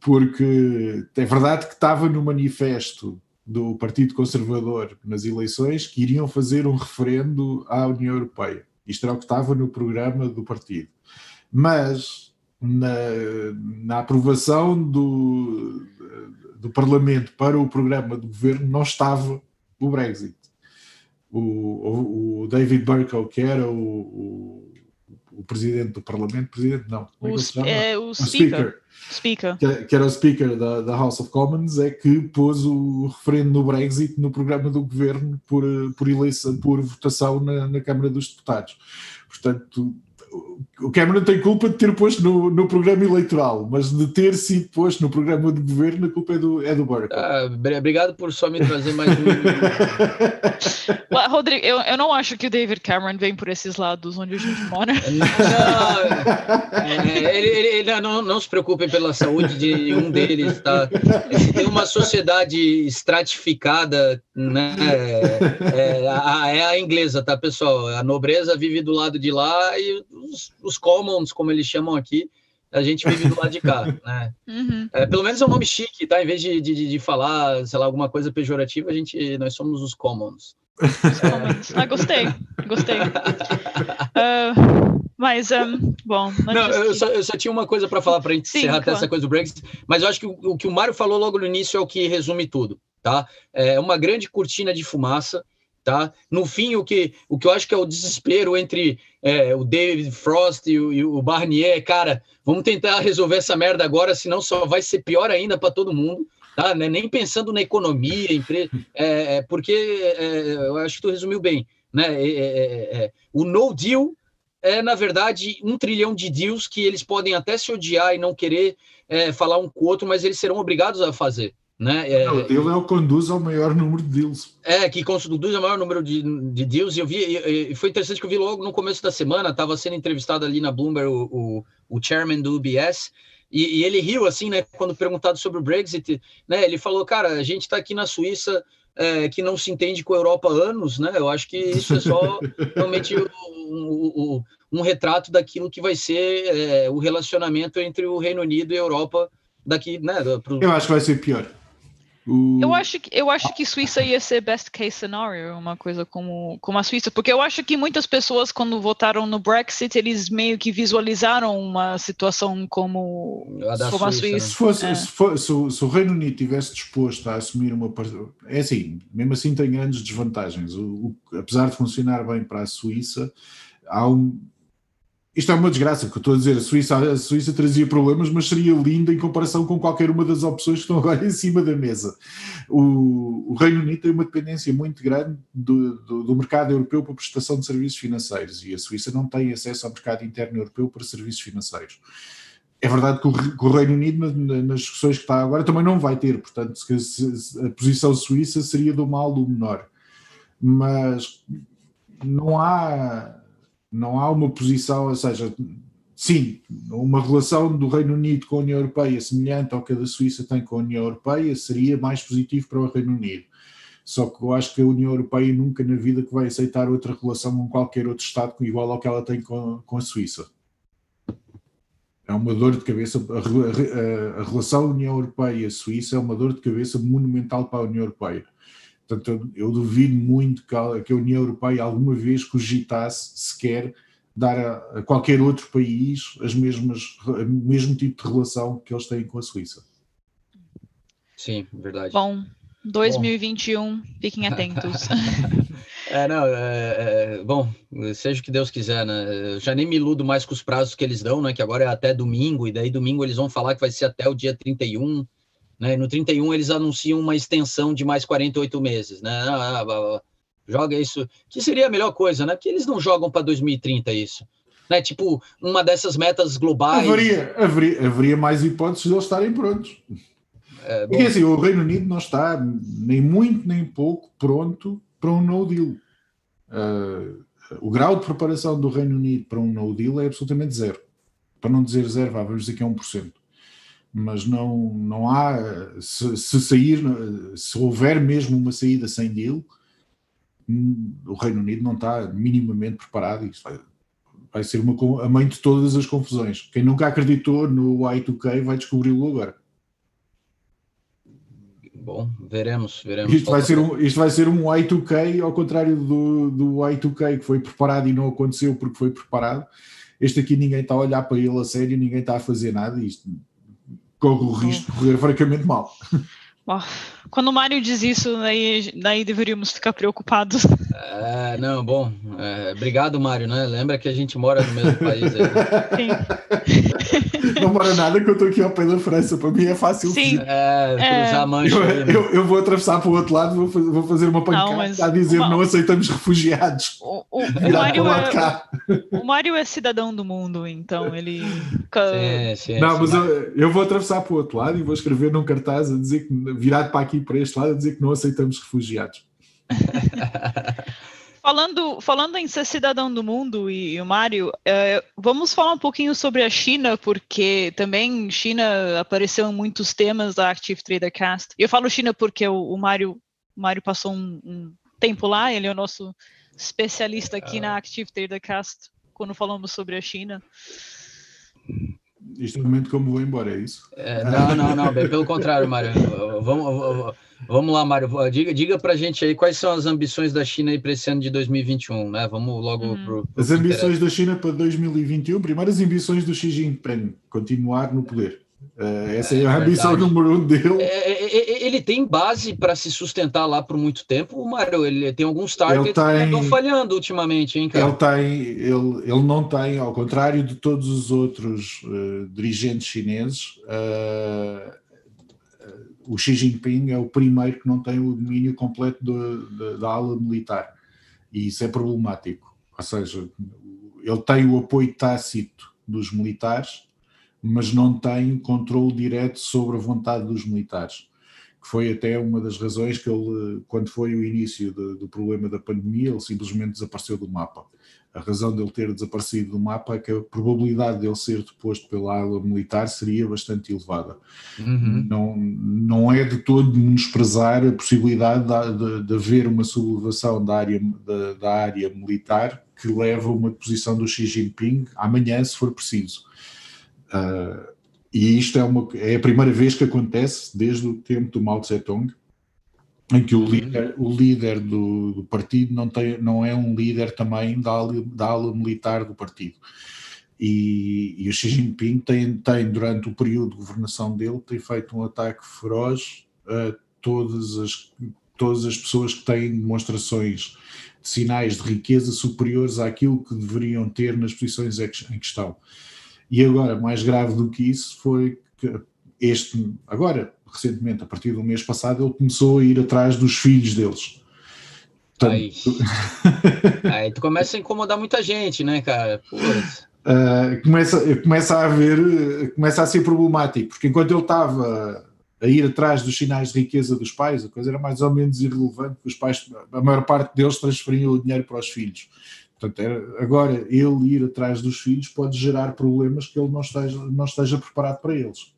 Porque é verdade que estava no manifesto do Partido Conservador nas eleições que iriam fazer um referendo à União Europeia. Isto era o que estava no programa do partido. Mas na, na aprovação do, do Parlamento para o programa do governo não estava o Brexit. O, o, o David Burko, que era o, o presidente do Parlamento, presidente não, como é que o, é, o, o speaker, speaker. Que, que, era o speaker da, da, House of Commons, é que pôs o referendo no Brexit no programa do governo por, por eleição, por votação na, na Câmara dos Deputados. Portanto, o Cameron tem culpa de ter posto no, no programa eleitoral, mas de ter sido posto no programa de governo, a culpa é do, é do Burke. Ah, obrigado por só me trazer mais um. *laughs* Rodrigo, eu, eu não acho que o David Cameron vem por esses lados onde a gente mora. Não, é, ele, ele, não, não se preocupem pela saúde de um deles, tá? Tem uma sociedade estratificada, né? É, é, a, é a inglesa, tá, pessoal? A nobreza vive do lado de lá e os, os commons, como eles chamam aqui, a gente vive do lado de cá, *laughs* né? Uhum. É, pelo menos é um nome chique, tá? Em vez de, de, de falar, sei lá, alguma coisa pejorativa, a gente, nós somos os commons. ah, gostei, gostei. Uh, *laughs* mas, um, bom. Não, eu, só, eu, só, tinha uma coisa para falar para a gente Sim, encerrar claro. essa coisa do Brexit, mas eu acho que o, o, que o Mário falou logo no início é o que resume tudo, tá? É uma grande cortina de fumaça tá? No fim, o que, o que eu acho que é o desespero entre é, o David Frost e o, e o, Barnier, cara, vamos tentar resolver essa merda agora, senão só vai ser pior ainda para todo mundo, tá? Né? Nem pensando na economia, empre... É, é, porque é, eu acho que tu resumiu bem, né? É, o no deal é, na verdade, um trilhão de deals que eles podem até se odiar e não querer falar um com o outro, mas eles serão obrigados a fazer. Né? É, o deal é o que conduz ao maior número de deals. É, que conduz ao maior número de, de deals. E eu vi, e, e foi interessante que eu vi logo no começo da semana, estava sendo entrevistado ali na Bloomberg o, o, o chairman do UBS, e, e, ele riu assim, né, quando perguntado sobre o Brexit, né, ele falou, cara, a gente está aqui na Suíça é, que não se entende com a Europa há anos, né, eu acho que isso é só *laughs* realmente um, um, retrato daquilo que vai ser é, o relacionamento entre o Reino Unido e a Europa daqui, né. Pro... Eu acho que vai ser pior. Eu acho, que, eu acho que Suíça ia ser best case scenario, uma coisa como, como a Suíça, porque eu acho que muitas pessoas, quando votaram no Brexit, eles meio que visualizaram uma situação como a, como a Suíça. Se, fosse, é. se, for, se, se, o Reino Unido tivesse disposto a assumir uma. É assim, mesmo assim tem grandes desvantagens. O, o, apesar de funcionar bem para a Suíça, há um, isto é uma desgraça, porque eu estou a dizer, a Suíça, a Suíça trazia problemas, mas seria linda em comparação com qualquer uma das opções que estão agora *laughs* em cima da mesa. O, o Reino Unido tem uma dependência muito grande do, do, do, mercado europeu para prestação de serviços financeiros e a Suíça não tem acesso ao mercado interno europeu para serviços financeiros. É verdade que o, que o Reino Unido, nas discussões que está agora, também não vai ter, portanto, a posição suíça seria do mal do menor. Mas não há não há uma posição, ou seja, sim, uma relação do Reino Unido com a União Europeia semelhante ao que a da Suíça tem com a União Europeia seria mais positivo para o Reino Unido. Só que eu acho que a União Europeia nunca na vida que vai aceitar outra relação com qualquer outro Estado igual ao que ela tem com, com a Suíça. É uma dor de cabeça. A, a, a relação União Europeia-Suíça é uma dor de cabeça monumental para a União Europeia. Portanto, eu, duvido muito que a, que a, União Europeia alguma vez cogitasse sequer dar a, a, qualquer outro país as mesmas, o mesmo tipo de relação que eles têm com a Suíça. Sim, verdade. Bom, 2021, bom. fiquem atentos. *laughs* é, não, é, é, bom, seja o que Deus quiser, né? Eu já nem me iludo mais com os prazos que eles dão, né? Que agora é até domingo, e daí domingo eles vão falar que vai ser até o dia 31. Né? No 31 eles anunciam uma extensão de mais 48 meses, né? Ah, ah, ah, joga isso, que seria a melhor coisa, né? Porque eles não jogam para 2030 isso. Né? Tipo, uma dessas metas globais. Haveria, haveria, haveria mais hipóteses de eles estarem prontos. É, Porque assim, o Reino Unido não está nem muito nem pouco pronto para um no deal. Uh, o grau de preparação do Reino Unido para um no deal é absolutamente zero. Para não dizer zero, vamos dizer que é 1% mas não, não há. Se, se, sair, se houver mesmo uma saída sem deal, o Reino Unido não está minimamente preparado. Isso vai, vai ser uma, a mãe de todas as confusões. Quem nunca acreditou no Y2K vai descobri-lo agora. Bom, veremos, veremos. Isto vai, ser um, isto vai ser um Y2K, ao contrário do, do Y2K que foi preparado e não aconteceu porque foi preparado. Este aqui ninguém está a olhar para ele a sério, ninguém está a fazer nada. Isto corre o risco de correr francamente mal. Quando o Mário diz isso, daí, daí deveríamos ficar preocupados. É, não, bom. É, obrigado, Mário, né? Lembra que a gente mora no mesmo país aí. Sim. Não mora nada que eu estou aqui ao pé da França. Para mim é fácil. Sim. É, cruzar é. mancha. Eu, né? eu, eu, vou atravessar para o outro lado, vou, vou fazer uma pancada não, a dizer uma... não aceitamos refugiados. O, o, o, Mário é, o, Mário é, cidadão do mundo, então ele. Sim, sim, não, sim, mas eu, eu, vou atravessar para o outro lado e vou escrever num cartaz a dizer que virado para aqui, para este lado, a dizer que não aceitamos refugiados. *laughs* falando, falando em ser cidadão do mundo e, e o Mário, é, vamos falar um pouquinho sobre a China, porque também China apareceu em muitos temas da Active Trader Cast. Eu falo China porque o, o Mário, o Mário passou um, um, tempo lá, ele é o nosso especialista aqui na Active Trader Cast quando falamos sobre a China. Este momento como vou embora, é isso? É, não, não, não, bem pelo contrário, Mário. Vamos, vamos lá, Mário. Diga, diga para a gente aí quais são as ambições da China para esse ano de 2021, né? Vamos logo hum. pro, pro As ambições da China para 2021, primeiro as ambições do Xi Jinping, continuar no poder. Uh, essa é, é a ambição número um dele. É, é, é, ele tem base para se sustentar lá por muito tempo, o Mário. Ele tem alguns targets tem, que estão falhando ultimamente, hein, cara? Ele, tem, ele, ele não tem, ao contrário de todos os outros uh, dirigentes chineses, uh, o Xi Jinping é o primeiro que não tem o domínio completo do, da, da ala militar. E isso é problemático. Ou seja, ele tem o apoio tácito dos militares mas não tem controle direto sobre a vontade dos militares, que foi até uma das razões que ele, quando foi o início de, do problema da pandemia, ele simplesmente desapareceu do mapa. A razão dele ter desaparecido do mapa é que a probabilidade dele ser deposto pela ala militar seria bastante elevada. Uhum. Não, não é de todo menosprezar a possibilidade de, de, de haver uma sublevação da área, da, da área militar que leva a uma posição do Xi Jinping amanhã, se for preciso Uh, e isto é, uma, é a primeira vez que acontece desde o tempo do Mao Tse-tung, em que o uhum. líder, o líder do, do, partido não, tem, não é um líder também da ala, da ala militar do partido. E, e, o Xi Jinping tem, tem, durante o período de governação dele, tem feito um ataque feroz a todas as, todas as pessoas que têm demonstrações de sinais de riqueza superiores àquilo que deveriam ter nas posições em questão. E agora, mais grave do que isso, foi que este, agora, recentemente, a partir do mês passado, ele começou a ir atrás dos filhos deles. Aí, aí tu começa a incomodar muita gente, né, cara? Uh, *laughs* começa, começa a haver, começa a ser problemático, porque enquanto ele estava a ir atrás dos sinais de riqueza dos pais, a coisa era mais ou menos irrelevante, os pais, a maior parte deles transferiam o dinheiro para os filhos. Portanto, é, agora ele ir atrás dos filhos pode gerar problemas que ele não esteja, não esteja preparado para eles.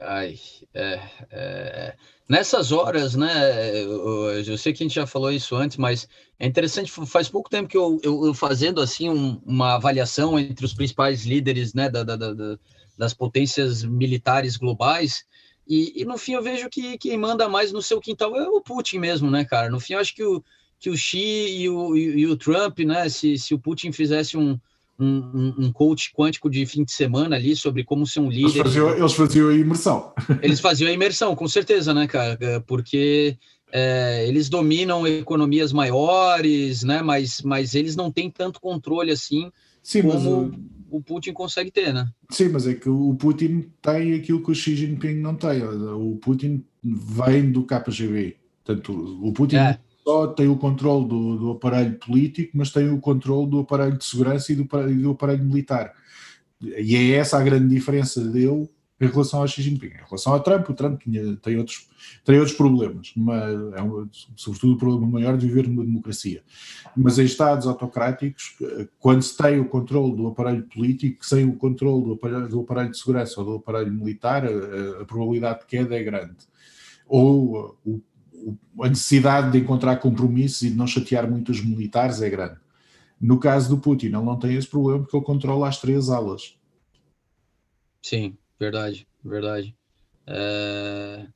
Ai, é, é, nessas horas, né? Eu, eu, sei que a gente já falou isso antes, mas é interessante. Faz pouco tempo que eu, eu, eu fazendo assim um, uma avaliação entre os principais líderes, né, da, da, da, das potências militares globais. E, e, no fim eu vejo que quem manda mais no seu quintal é o Putin mesmo, né, cara? No fim eu acho que o, que o Xi e o, e, e o Trump, né, se, se o Putin fizesse um, um, um, coach quântico de fim de semana ali sobre como ser um líder. Eles faziam, eles faziam a imersão. *laughs* Eles faziam a imersão, com certeza, né, cara? Porque é, eles dominam economias maiores, né? Mas, mas eles não têm tanto controle assim Sim, como mas, o Putin consegue ter, né? Sim, mas é que o Putin tem aquilo que o Xi Jinping não tem. O Putin vem do KGB. Portanto, o Putin é só tem o controle do, do, aparelho político, mas tem o controle do aparelho de segurança e do, e do aparelho militar. E é essa a grande diferença dele em relação ao Xi Jinping. Em relação ao Trump, o Trump tinha, tem, outros, tem outros problemas, mas é um, sobretudo o problema maior de viver numa democracia. Mas em Estados autocráticos, quando se tem o controle do aparelho político, sem o controle do aparelho, do aparelho de segurança ou do aparelho militar, a, a probabilidade de queda é grande. Ou o a necessidade de encontrar compromissos e de não chatear muito os militares é grande. No caso do Putin, ele não tem esse problema porque ele controla as três alas. Sim, verdade, verdade. É...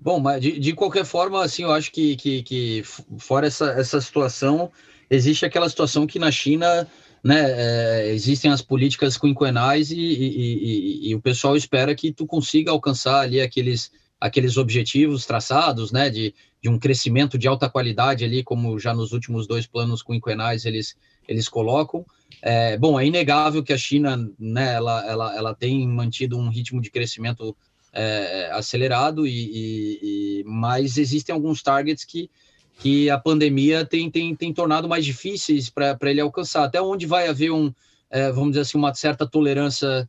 Bom, mas de, de, qualquer forma, assim, eu acho que, que, que, fora essa, essa situação, existe aquela situação que na China né, é, existem as políticas quinquenais e, e, e, e, o pessoal espera que tu consiga alcançar ali aqueles, aqueles objetivos traçados, né, de, de um crescimento de alta qualidade ali, como já nos últimos dois planos quinquenais eles, eles colocam. É, bom, é inegável que a China, né, ela, ela, ela tem mantido um ritmo de crescimento é, acelerado, e, e, e, mas existem alguns targets que, que a pandemia tem, tem, tem tornado mais difíceis para ele alcançar. Até onde vai haver um, é, vamos dizer assim, uma certa tolerância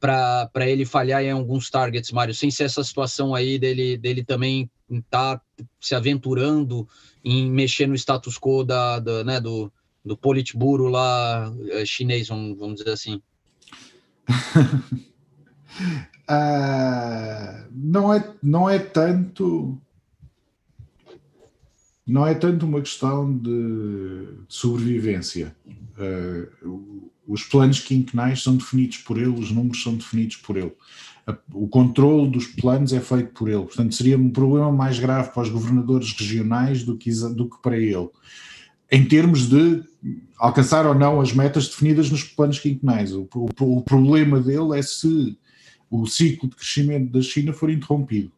para ele falhar em alguns targets, Mário, sem ser essa situação aí dele, dele também estar tá se aventurando em mexer no status quo da, da né, do, do Politburo lá eh, chinês, vamos, dizer assim. uh, *laughs* não, é, não é tanto não é tanto uma questão de, de sobrevivência. Uh, os planos quinquenais são definidos por ele, os números são definidos por ele. O controle dos planos é feito por ele. Portanto, seria um problema mais grave para os governadores regionais do que, do que para ele. Em termos de alcançar ou não as metas definidas nos planos quinquenais. O, o, o problema dele é se o ciclo de crescimento da China for interrompido.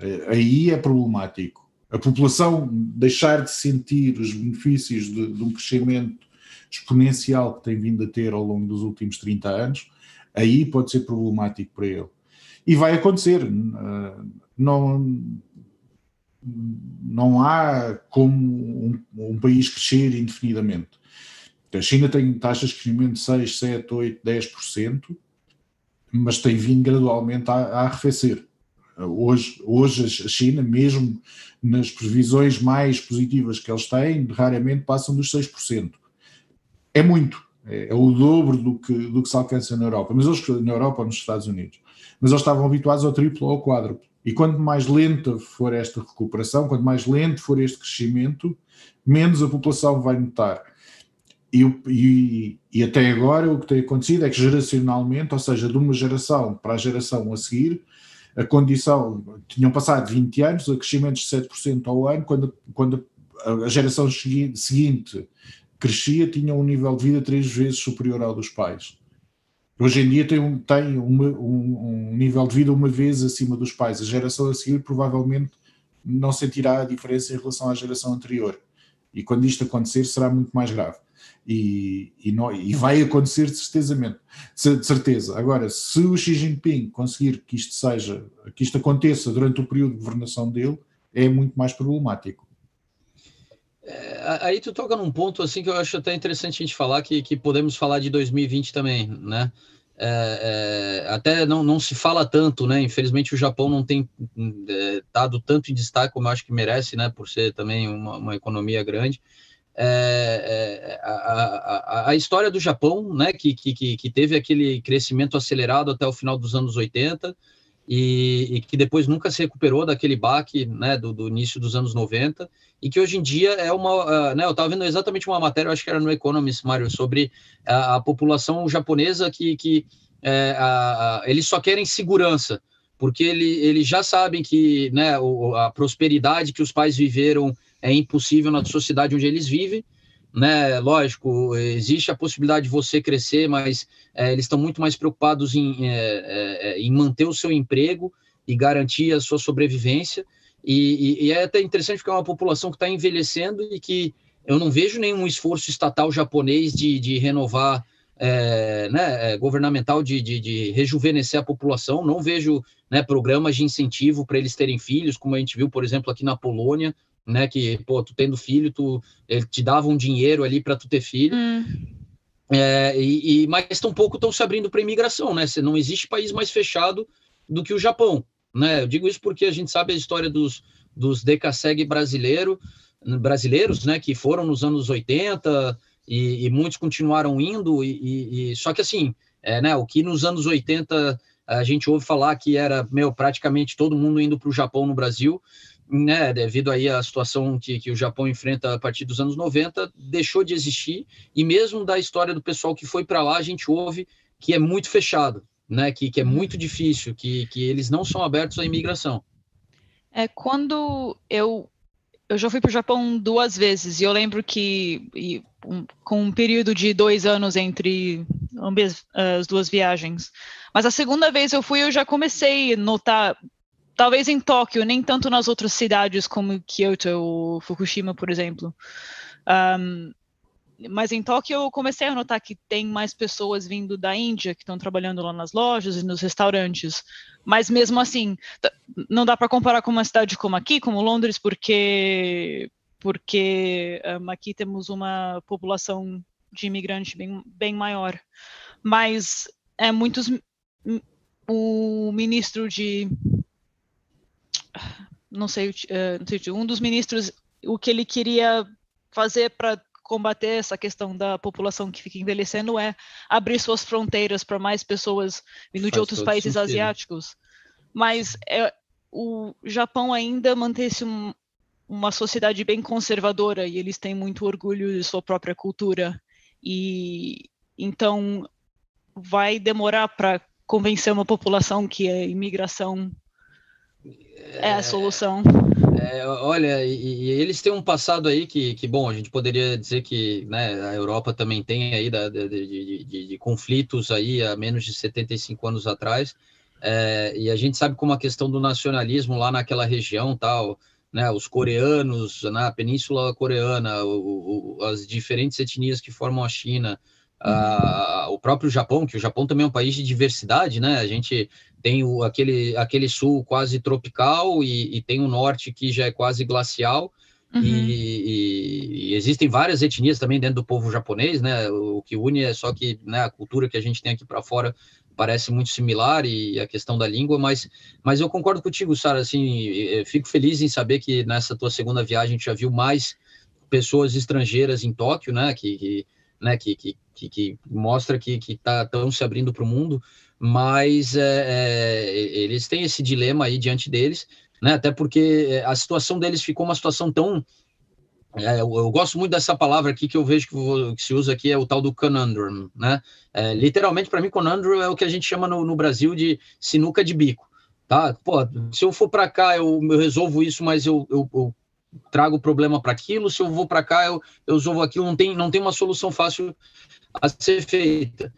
Eh, aí é problemático. A população deixar de sentir os benefícios de, de um crescimento exponencial que tem vindo a ter ao longo dos últimos 30 anos, aí pode ser problemático para ele. E vai acontecer. Eh, não, não há como um, um país crescer indefinidamente. A China tem taxas de crescimento de 6, 7, 8, 10%, mas tem vindo gradualmente a, a arrefecer. Hoje, hoje a China, mesmo nas previsões mais positivas que eles têm, raramente passam dos 6% é muito. É, é, o dobro do que, do que se alcança na Europa, mas eles, na Europa ou nos Estados Unidos. Mas eles estavam habituados ao triplo ou ao quádruplo. E quanto mais lenta for esta recuperação, quanto mais lento for este crescimento, menos a população vai notar. E, e, e, até agora o que tem acontecido é que geracionalmente, ou seja, de uma geração para a geração a seguir, a condição, tinham passado 20 anos a crescimentos de 7% ao ano, quando, quando a geração seguinte crescia, tinha um nível de vida três vezes superior ao dos pais. Hoje em dia tem, um, tem uma, um, um, nível de vida uma vez acima dos pais. A geração a seguir provavelmente não sentirá a diferença em relação à geração anterior. E quando isto acontecer, será muito mais grave. E, e, não, e vai acontecer de certeza, de certeza. Agora, se o Xi Jinping conseguir que isto seja, que isto aconteça durante o período de governação dele, é muito mais problemático. É, aí tu toca num ponto assim que eu acho até interessante a gente falar que, que podemos falar de 2020 também, né? É, é, até não, não se fala tanto, né? Infelizmente o Japão não tem é, dado tanto em destaque como eu acho que merece, né? Por ser também uma, uma economia grande. É, a, a, a, história do Japão, né? Que, que, que teve aquele crescimento acelerado até o final dos anos 80 e, e, que depois nunca se recuperou daquele baque né, do, do, início dos anos 90, e que hoje em dia é uma. Uh, né, eu estava vendo exatamente uma matéria, acho que era no Economist, Mário, sobre a, a população japonesa que, que é, a, a, eles só querem segurança, porque ele, eles já sabem que né, o, a prosperidade que os pais viveram é impossível na sociedade onde eles vivem, né? Lógico, existe a possibilidade de você crescer, mas é, eles estão muito mais preocupados em, é, é, em manter o seu emprego e garantir a sua sobrevivência. E, e, e é até interessante porque é uma população que está envelhecendo e que eu não vejo nenhum esforço estatal japonês de, de renovar, é, né, é, governamental de, de, de, rejuvenescer a população. Não vejo né, programas de incentivo para eles terem filhos, como a gente viu, por exemplo, aqui na Polônia, né, que, pô, tu tendo filho, tu, ele te dava um dinheiro ali para tu ter filho. Hum. É, e, e, mas tampouco estão se abrindo para imigração, né? Não existe país mais fechado do que o Japão, né? Eu digo isso porque a gente sabe a história dos, dos decaseg brasileiro, brasileiros, né? Que foram nos anos 80 e, e muitos continuaram indo, e, e, só que assim, é, né? O que nos anos 80 a gente ouve falar que era, meu, praticamente todo mundo indo para o Japão no Brasil, né, devido aí à situação que, que o Japão enfrenta a partir dos anos 90, deixou de existir, e mesmo da história do pessoal que foi para lá, a gente ouve que é muito fechado, né, que, que é muito difícil, que, que eles não são abertos à imigração. É, quando eu eu já fui para o Japão duas vezes e eu lembro que e, um, com um período de dois anos entre ambas as duas viagens. Mas a segunda vez eu fui, eu já comecei a notar talvez em Tóquio, nem tanto nas outras cidades como Kyoto ou Fukushima, por exemplo. Um, mas em Tóquio eu comecei a notar que tem mais pessoas vindo da Índia que estão trabalhando lá nas lojas e nos restaurantes. Mas mesmo assim, não dá para comparar com uma cidade como aqui, como Londres, porque porque um, aqui temos uma população de imigrantes bem, bem maior. Mas é muitos o ministro de não sei, uh, um dos ministros, o que ele queria fazer para combater essa questão da população que fica envelhecendo é abrir suas fronteiras para mais pessoas vindo Faz de outros países sentido. asiáticos. Mas é, o Japão ainda mantém-se um, uma sociedade bem conservadora e eles têm muito orgulho de sua própria cultura. E então vai demorar para convencer uma população que a imigração é a solução. É, olha, e, e, eles têm um passado aí que, que, bom, a gente poderia dizer que né, a Europa também tem aí da, de, de, de, de, conflitos aí há menos de 75 anos atrás, é, e a gente sabe como a questão do nacionalismo lá naquela região tal, né, os coreanos na Península Coreana, o, o, as diferentes etnias que formam a China, a, o próprio Japão, que o Japão também é um país de diversidade, né? A gente tem o, aquele, aquele sul quase tropical e, e tem o norte que já é quase glacial. Uhum. E, e, existem várias etnias também dentro do povo japonês, né? O que une é só que né, a cultura que a gente tem aqui para fora parece muito similar e a questão da língua, mas, mas eu concordo contigo, Sara. Assim, fico feliz em saber que nessa tua segunda viagem a gente já viu mais pessoas estrangeiras em Tóquio, né? Que, que né? Que, que, que, que mostra que estão tá, se abrindo para o mundo mas é, é, eles têm esse dilema aí diante deles, né? Até porque é, a situação deles ficou uma situação tão é, eu, eu, gosto muito dessa palavra aqui que eu vejo que, que se usa aqui é o tal do conundrum, né? É, literalmente, para mim, conundrum é o que a gente chama no, no, Brasil de sinuca de bico, tá? Pô, se eu for para cá, eu, eu, resolvo isso, mas eu, eu, trago problema para aquilo. Se eu vou para cá, eu, eu resolvo aquilo. Não tem, não tem uma solução fácil a ser feita.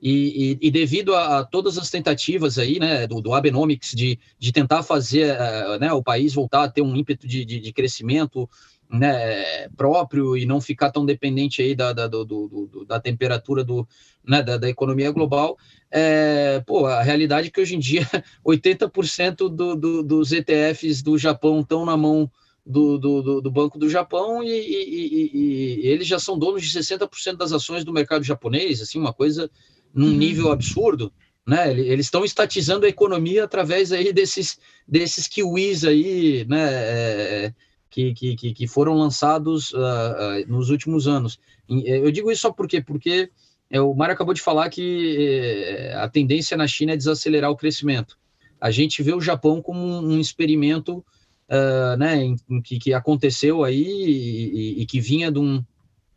E, e, e, devido a, a, todas as tentativas aí, né, do, do Abenomics de, de tentar fazer uh, né, o país voltar a ter um ímpeto de, de, de, crescimento né, próprio e não ficar tão dependente aí da, da, do, do, da temperatura do, né, da, da economia global, é, pô, a realidade é que hoje em dia *laughs* 80% do, do, dos ETFs do Japão estão na mão do, do, do, Banco do Japão e, e, e, e eles já são donos de 60% das ações do mercado japonês, assim, uma coisa num uhum. nível absurdo, né? Eles estão estatizando a economia através aí desses, desses kiwis aí, né? É, que, que, que foram lançados uh, uh, nos últimos anos. Eu digo isso só porque, porque é, o Mário acabou de falar que é, a tendência na China é desacelerar o crescimento. A gente vê o Japão como um, um experimento uh, né, em, em que, que, aconteceu aí e, e, e que vinha de um,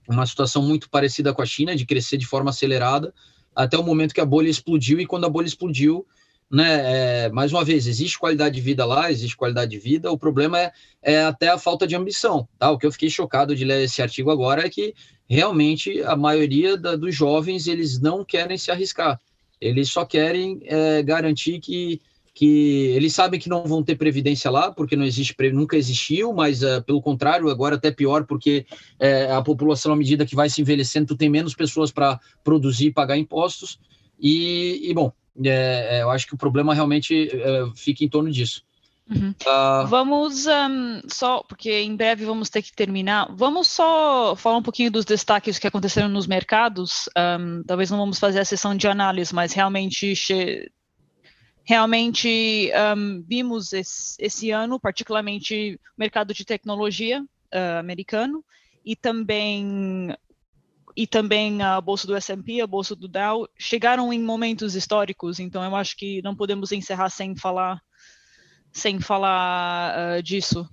uma situação muito parecida com a China, de crescer de forma acelerada, até o momento que a bolha explodiu, e quando a bolha explodiu, né? É, mais uma vez, existe qualidade de vida lá, existe qualidade de vida. O problema é, é até a falta de ambição, tá? O que eu fiquei chocado de ler esse artigo agora é que realmente a maioria da, dos jovens eles não querem se arriscar. Eles só querem é, garantir que que eles sabem que não vão ter previdência lá, porque não existe, nunca existiu, mas uh, pelo contrário, agora até pior, porque uh, a população, à medida que vai se envelhecendo, tu tem menos pessoas para produzir e pagar impostos. E, e bom, é, eu acho que o problema realmente é, fica em torno disso. Uhum. Uh... Vamos um, só, porque em breve vamos ter que terminar. Vamos só falar um pouquinho dos destaques que aconteceram nos mercados. Um, talvez não vamos fazer a sessão de análise, mas realmente realmente um, vimos esse, esse, ano, particularmente o mercado de tecnologia uh, americano e também e também a bolsa do S&P, a bolsa do Dow, chegaram em momentos históricos, então eu acho que não podemos encerrar sem falar sem falar uh, disso.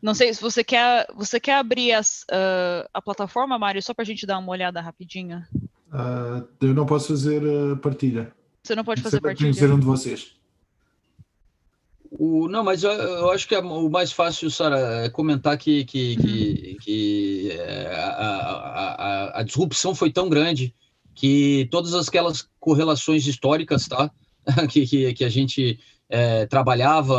Não sei se você quer você quer abrir as, uh, a plataforma, Mário, só para a gente dar uma olhada rapidinha. Uh, eu não posso fazer partilha. Você não pode fazer partilha. Tem que ser um de vocês. O, não, mas eu, eu acho que é o mais fácil, Sara, é comentar que, que, que, que é, a, a, a, disrupção foi tão grande que todas aquelas correlações históricas, tá? *laughs* que, que, que a gente é, trabalhava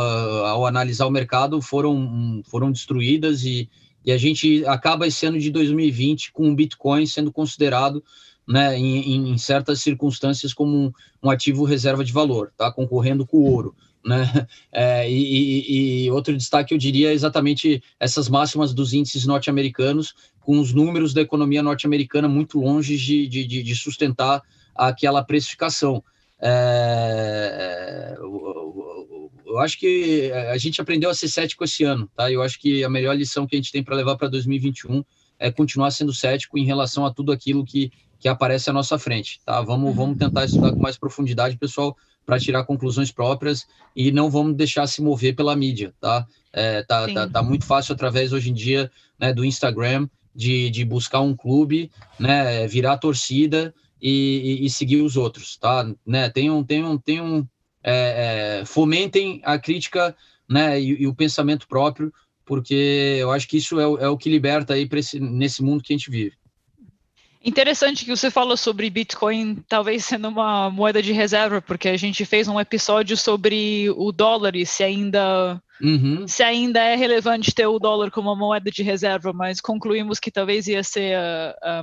ao analisar o mercado foram, foram destruídas e, e a gente acaba esse ano de 2020 com o Bitcoin sendo considerado né, em, em certas circunstâncias como um, um ativo reserva de valor, tá? concorrendo com o ouro. Né? *laughs* É, e, e, outro destaque eu diria é exatamente essas máximas dos índices norte-americanos, com os números da economia norte-americana muito longe de, de, de, sustentar aquela precificação. É, eu, eu acho que a gente aprendeu a ser cético esse ano, tá? Eu acho que a melhor lição que a gente tem para levar para 2021 é continuar sendo cético em relação a tudo aquilo que, que aparece à nossa frente, tá? Vamos, vamos tentar estudar com mais profundidade, pessoal para tirar conclusões próprias e não vamos deixar se mover pela mídia, tá? É, tá, tá, tá, muito fácil através hoje em dia né, do Instagram de, de buscar um clube, né, virar torcida e, e, e seguir os outros, tá? Né, tenham, tenham, tenham é, é, fomentem a crítica, né, e, e, o pensamento próprio, porque eu acho que isso é, é o que liberta aí esse, nesse mundo que a gente vive. Interessante que você falou sobre Bitcoin talvez sendo uma moeda de reserva, porque a gente fez um episódio sobre o dólar e se ainda uhum. se ainda é relevante ter o dólar como uma moeda de reserva, mas concluímos que talvez ia ser a, a,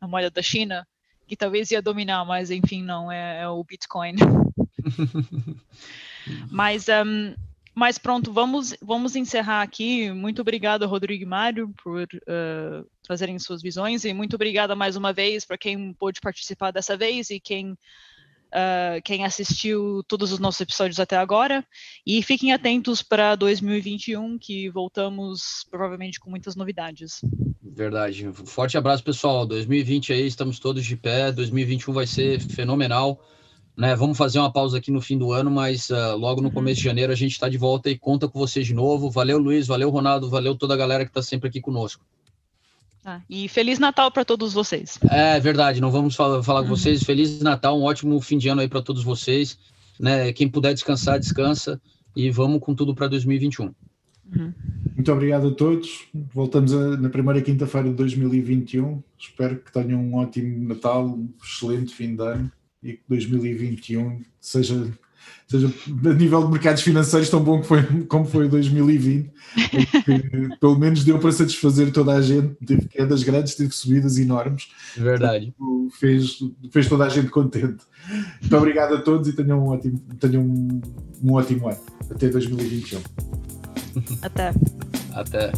a moeda da China, que talvez ia dominar, mas enfim, não, é, é o Bitcoin. *laughs* mas um, mas pronto, vamos, vamos encerrar aqui. Muito obrigado, Rodrigo e Mário, por uh, trazerem suas visões, e muito obrigada mais uma vez para quem pôde participar dessa vez e quem, uh, quem assistiu todos os nossos episódios até agora. E fiquem atentos para 2021, que voltamos provavelmente com muitas novidades. Verdade. Forte abraço, pessoal. 2020 aí, estamos todos de pé. 2021 vai ser fenomenal. Né? Vamos fazer uma pausa aqui no fim do ano, mas uh, logo no uhum. começo de janeiro a gente está de volta e conta com vocês de novo. Valeu, Luiz, valeu, Ronaldo, valeu toda a galera que está sempre aqui conosco. Ah, e Feliz Natal para todos vocês. É verdade, não vamos falar, falar uhum. com vocês. Feliz Natal, um ótimo fim de ano aí para todos vocês. Né? Quem puder descansar, descansa. E vamos com tudo para 2021. Uhum. Muito obrigado a todos. Voltamos a, na primeira quinta-feira de 2021. Espero que tenham um ótimo Natal, um excelente fim de ano e que 2021 seja, seja a nível de mercados financeiros tão bom que foi, como foi 2020, que *laughs* pelo menos deu para satisfazer toda a gente, teve quedas grandes, teve subidas enormes. Verdade. Fez, fez toda a gente contente. Muito obrigado a todos e tenham um ótimo, tenham um, um ótimo ano. Até 2021. Até. Até.